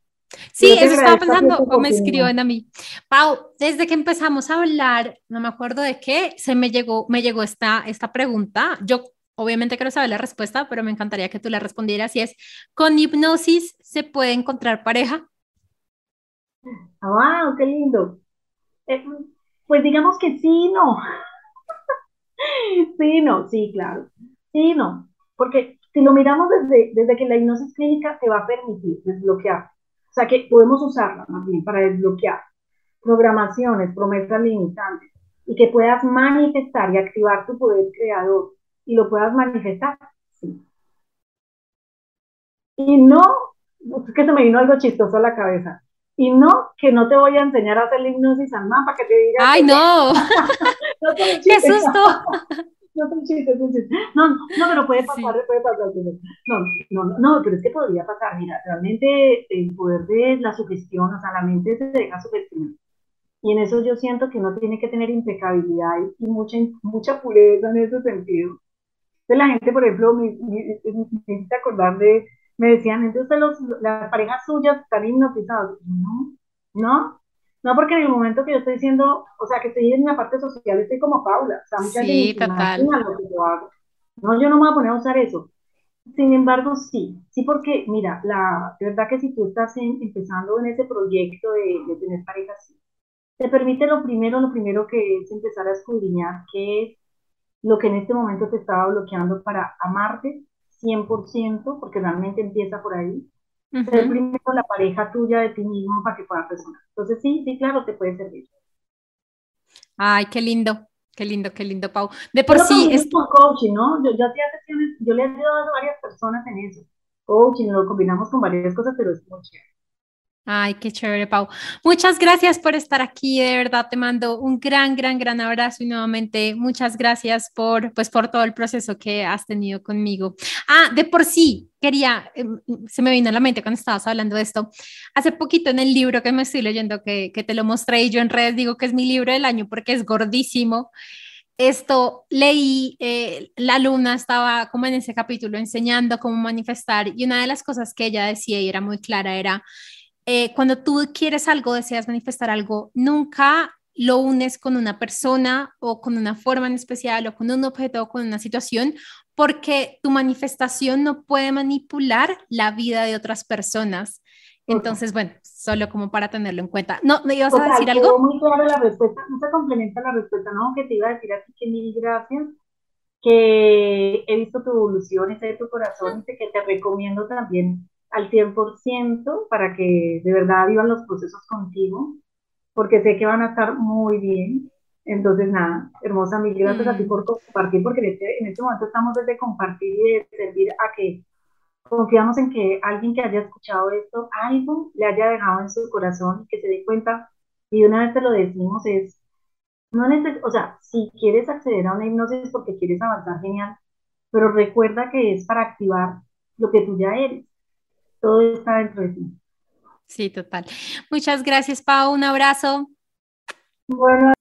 Sí, eso estaba pensando, o me escriben a mí. Pau, desde que empezamos a hablar, no me acuerdo de qué, se me llegó, me llegó esta, esta pregunta. Yo obviamente quiero saber la respuesta, pero me encantaría que tú la respondieras. Y es, ¿con hipnosis se puede encontrar pareja? ¡Wow! ¡Qué lindo! Eh, pues digamos que sí, no. [laughs] sí, no, sí, claro. Sí, no. Porque si lo miramos desde, desde que la hipnosis clínica te va a permitir desbloquear o sea que podemos usarla más bien para desbloquear programaciones, promesas limitantes y que puedas manifestar y activar tu poder creador y lo puedas manifestar. Sí. Y no, es que se me vino algo chistoso a la cabeza. Y no, que no te voy a enseñar a hacer la hipnosis al mapa, que te diga. ¡Ay, no! no ¡Qué susto! No No, no, pero puede pasar, puede pasar. No, no, no, pero es que podría pasar. Mira, realmente el poder de la sugestión, o sea, la mente se deja sugestionar. Y en eso yo siento que uno tiene que tener impecabilidad y, mucha, mucha pureza en ese sentido. Entonces la gente, por ejemplo, me, me, me, acordar de, me decían, entonces los, las parejas suyas están hipnotizadas. No, no, no, porque en el momento que yo estoy diciendo, o sea, que estoy en la parte social, estoy como Paula. O sea, mucha sí, total. Lo que yo hago. No, yo no me voy a poner a usar eso. Sin embargo, sí, sí, porque, mira, la verdad que si tú estás empezando en ese proyecto de, de tener parejas, te permite lo primero, lo primero que es empezar a escudriñar qué es lo que en este momento te estaba bloqueando para amarte 100%, porque realmente empieza por ahí, ser primero la pareja tuya de ti mismo para que pueda resonar. Entonces, sí, sí, claro, te puede servir. Ay, qué lindo, qué lindo, qué lindo, Pau. De por sí. Es con coaching, ¿no? Yo, yo, sesiones, yo le he ayudado a varias personas en eso. Coaching, lo combinamos con varias cosas, pero es muy chévere. Ay, qué chévere, Pau. Muchas gracias por estar aquí. De verdad, te mando un gran, gran, gran abrazo y nuevamente muchas gracias por, pues, por todo el proceso que has tenido conmigo. Ah, de por sí, quería, em, se me vino a la mente cuando estabas hablando de esto. Hace poquito en el libro que me estoy leyendo, que, que te lo mostré y yo en redes digo que es mi libro del año porque es gordísimo. Esto leí, eh, la alumna estaba como en ese capítulo enseñando cómo manifestar y una de las cosas que ella decía y era muy clara era eh, cuando tú quieres algo, deseas manifestar algo, nunca lo unes con una persona o con una forma en especial o con un objeto o con una situación, porque tu manifestación no puede manipular la vida de otras personas. Entonces, bueno, solo como para tenerlo en cuenta. No, ¿me ibas a decir algo? Muy clara la respuesta, no se complementa la respuesta, ¿no? Que te iba a decir así que mil gracias, que he visto tu evolución, ese de tu corazón, y que te recomiendo también al 100% para que de verdad vivan los procesos contigo, porque sé que van a estar muy bien. Entonces, nada, hermosa, mil gracias a ti mm. por compartir, porque en este, en este momento estamos desde compartir y de servir a que confiamos en que alguien que haya escuchado esto, algo le haya dejado en su corazón, que se dé cuenta, y una vez te lo decimos, es, no neces o sea, si quieres acceder a una hipnosis porque quieres avanzar, genial, pero recuerda que es para activar lo que tú ya eres. Todo está dentro de ti. Sí, total. Muchas gracias, Pau. Un abrazo. Bueno.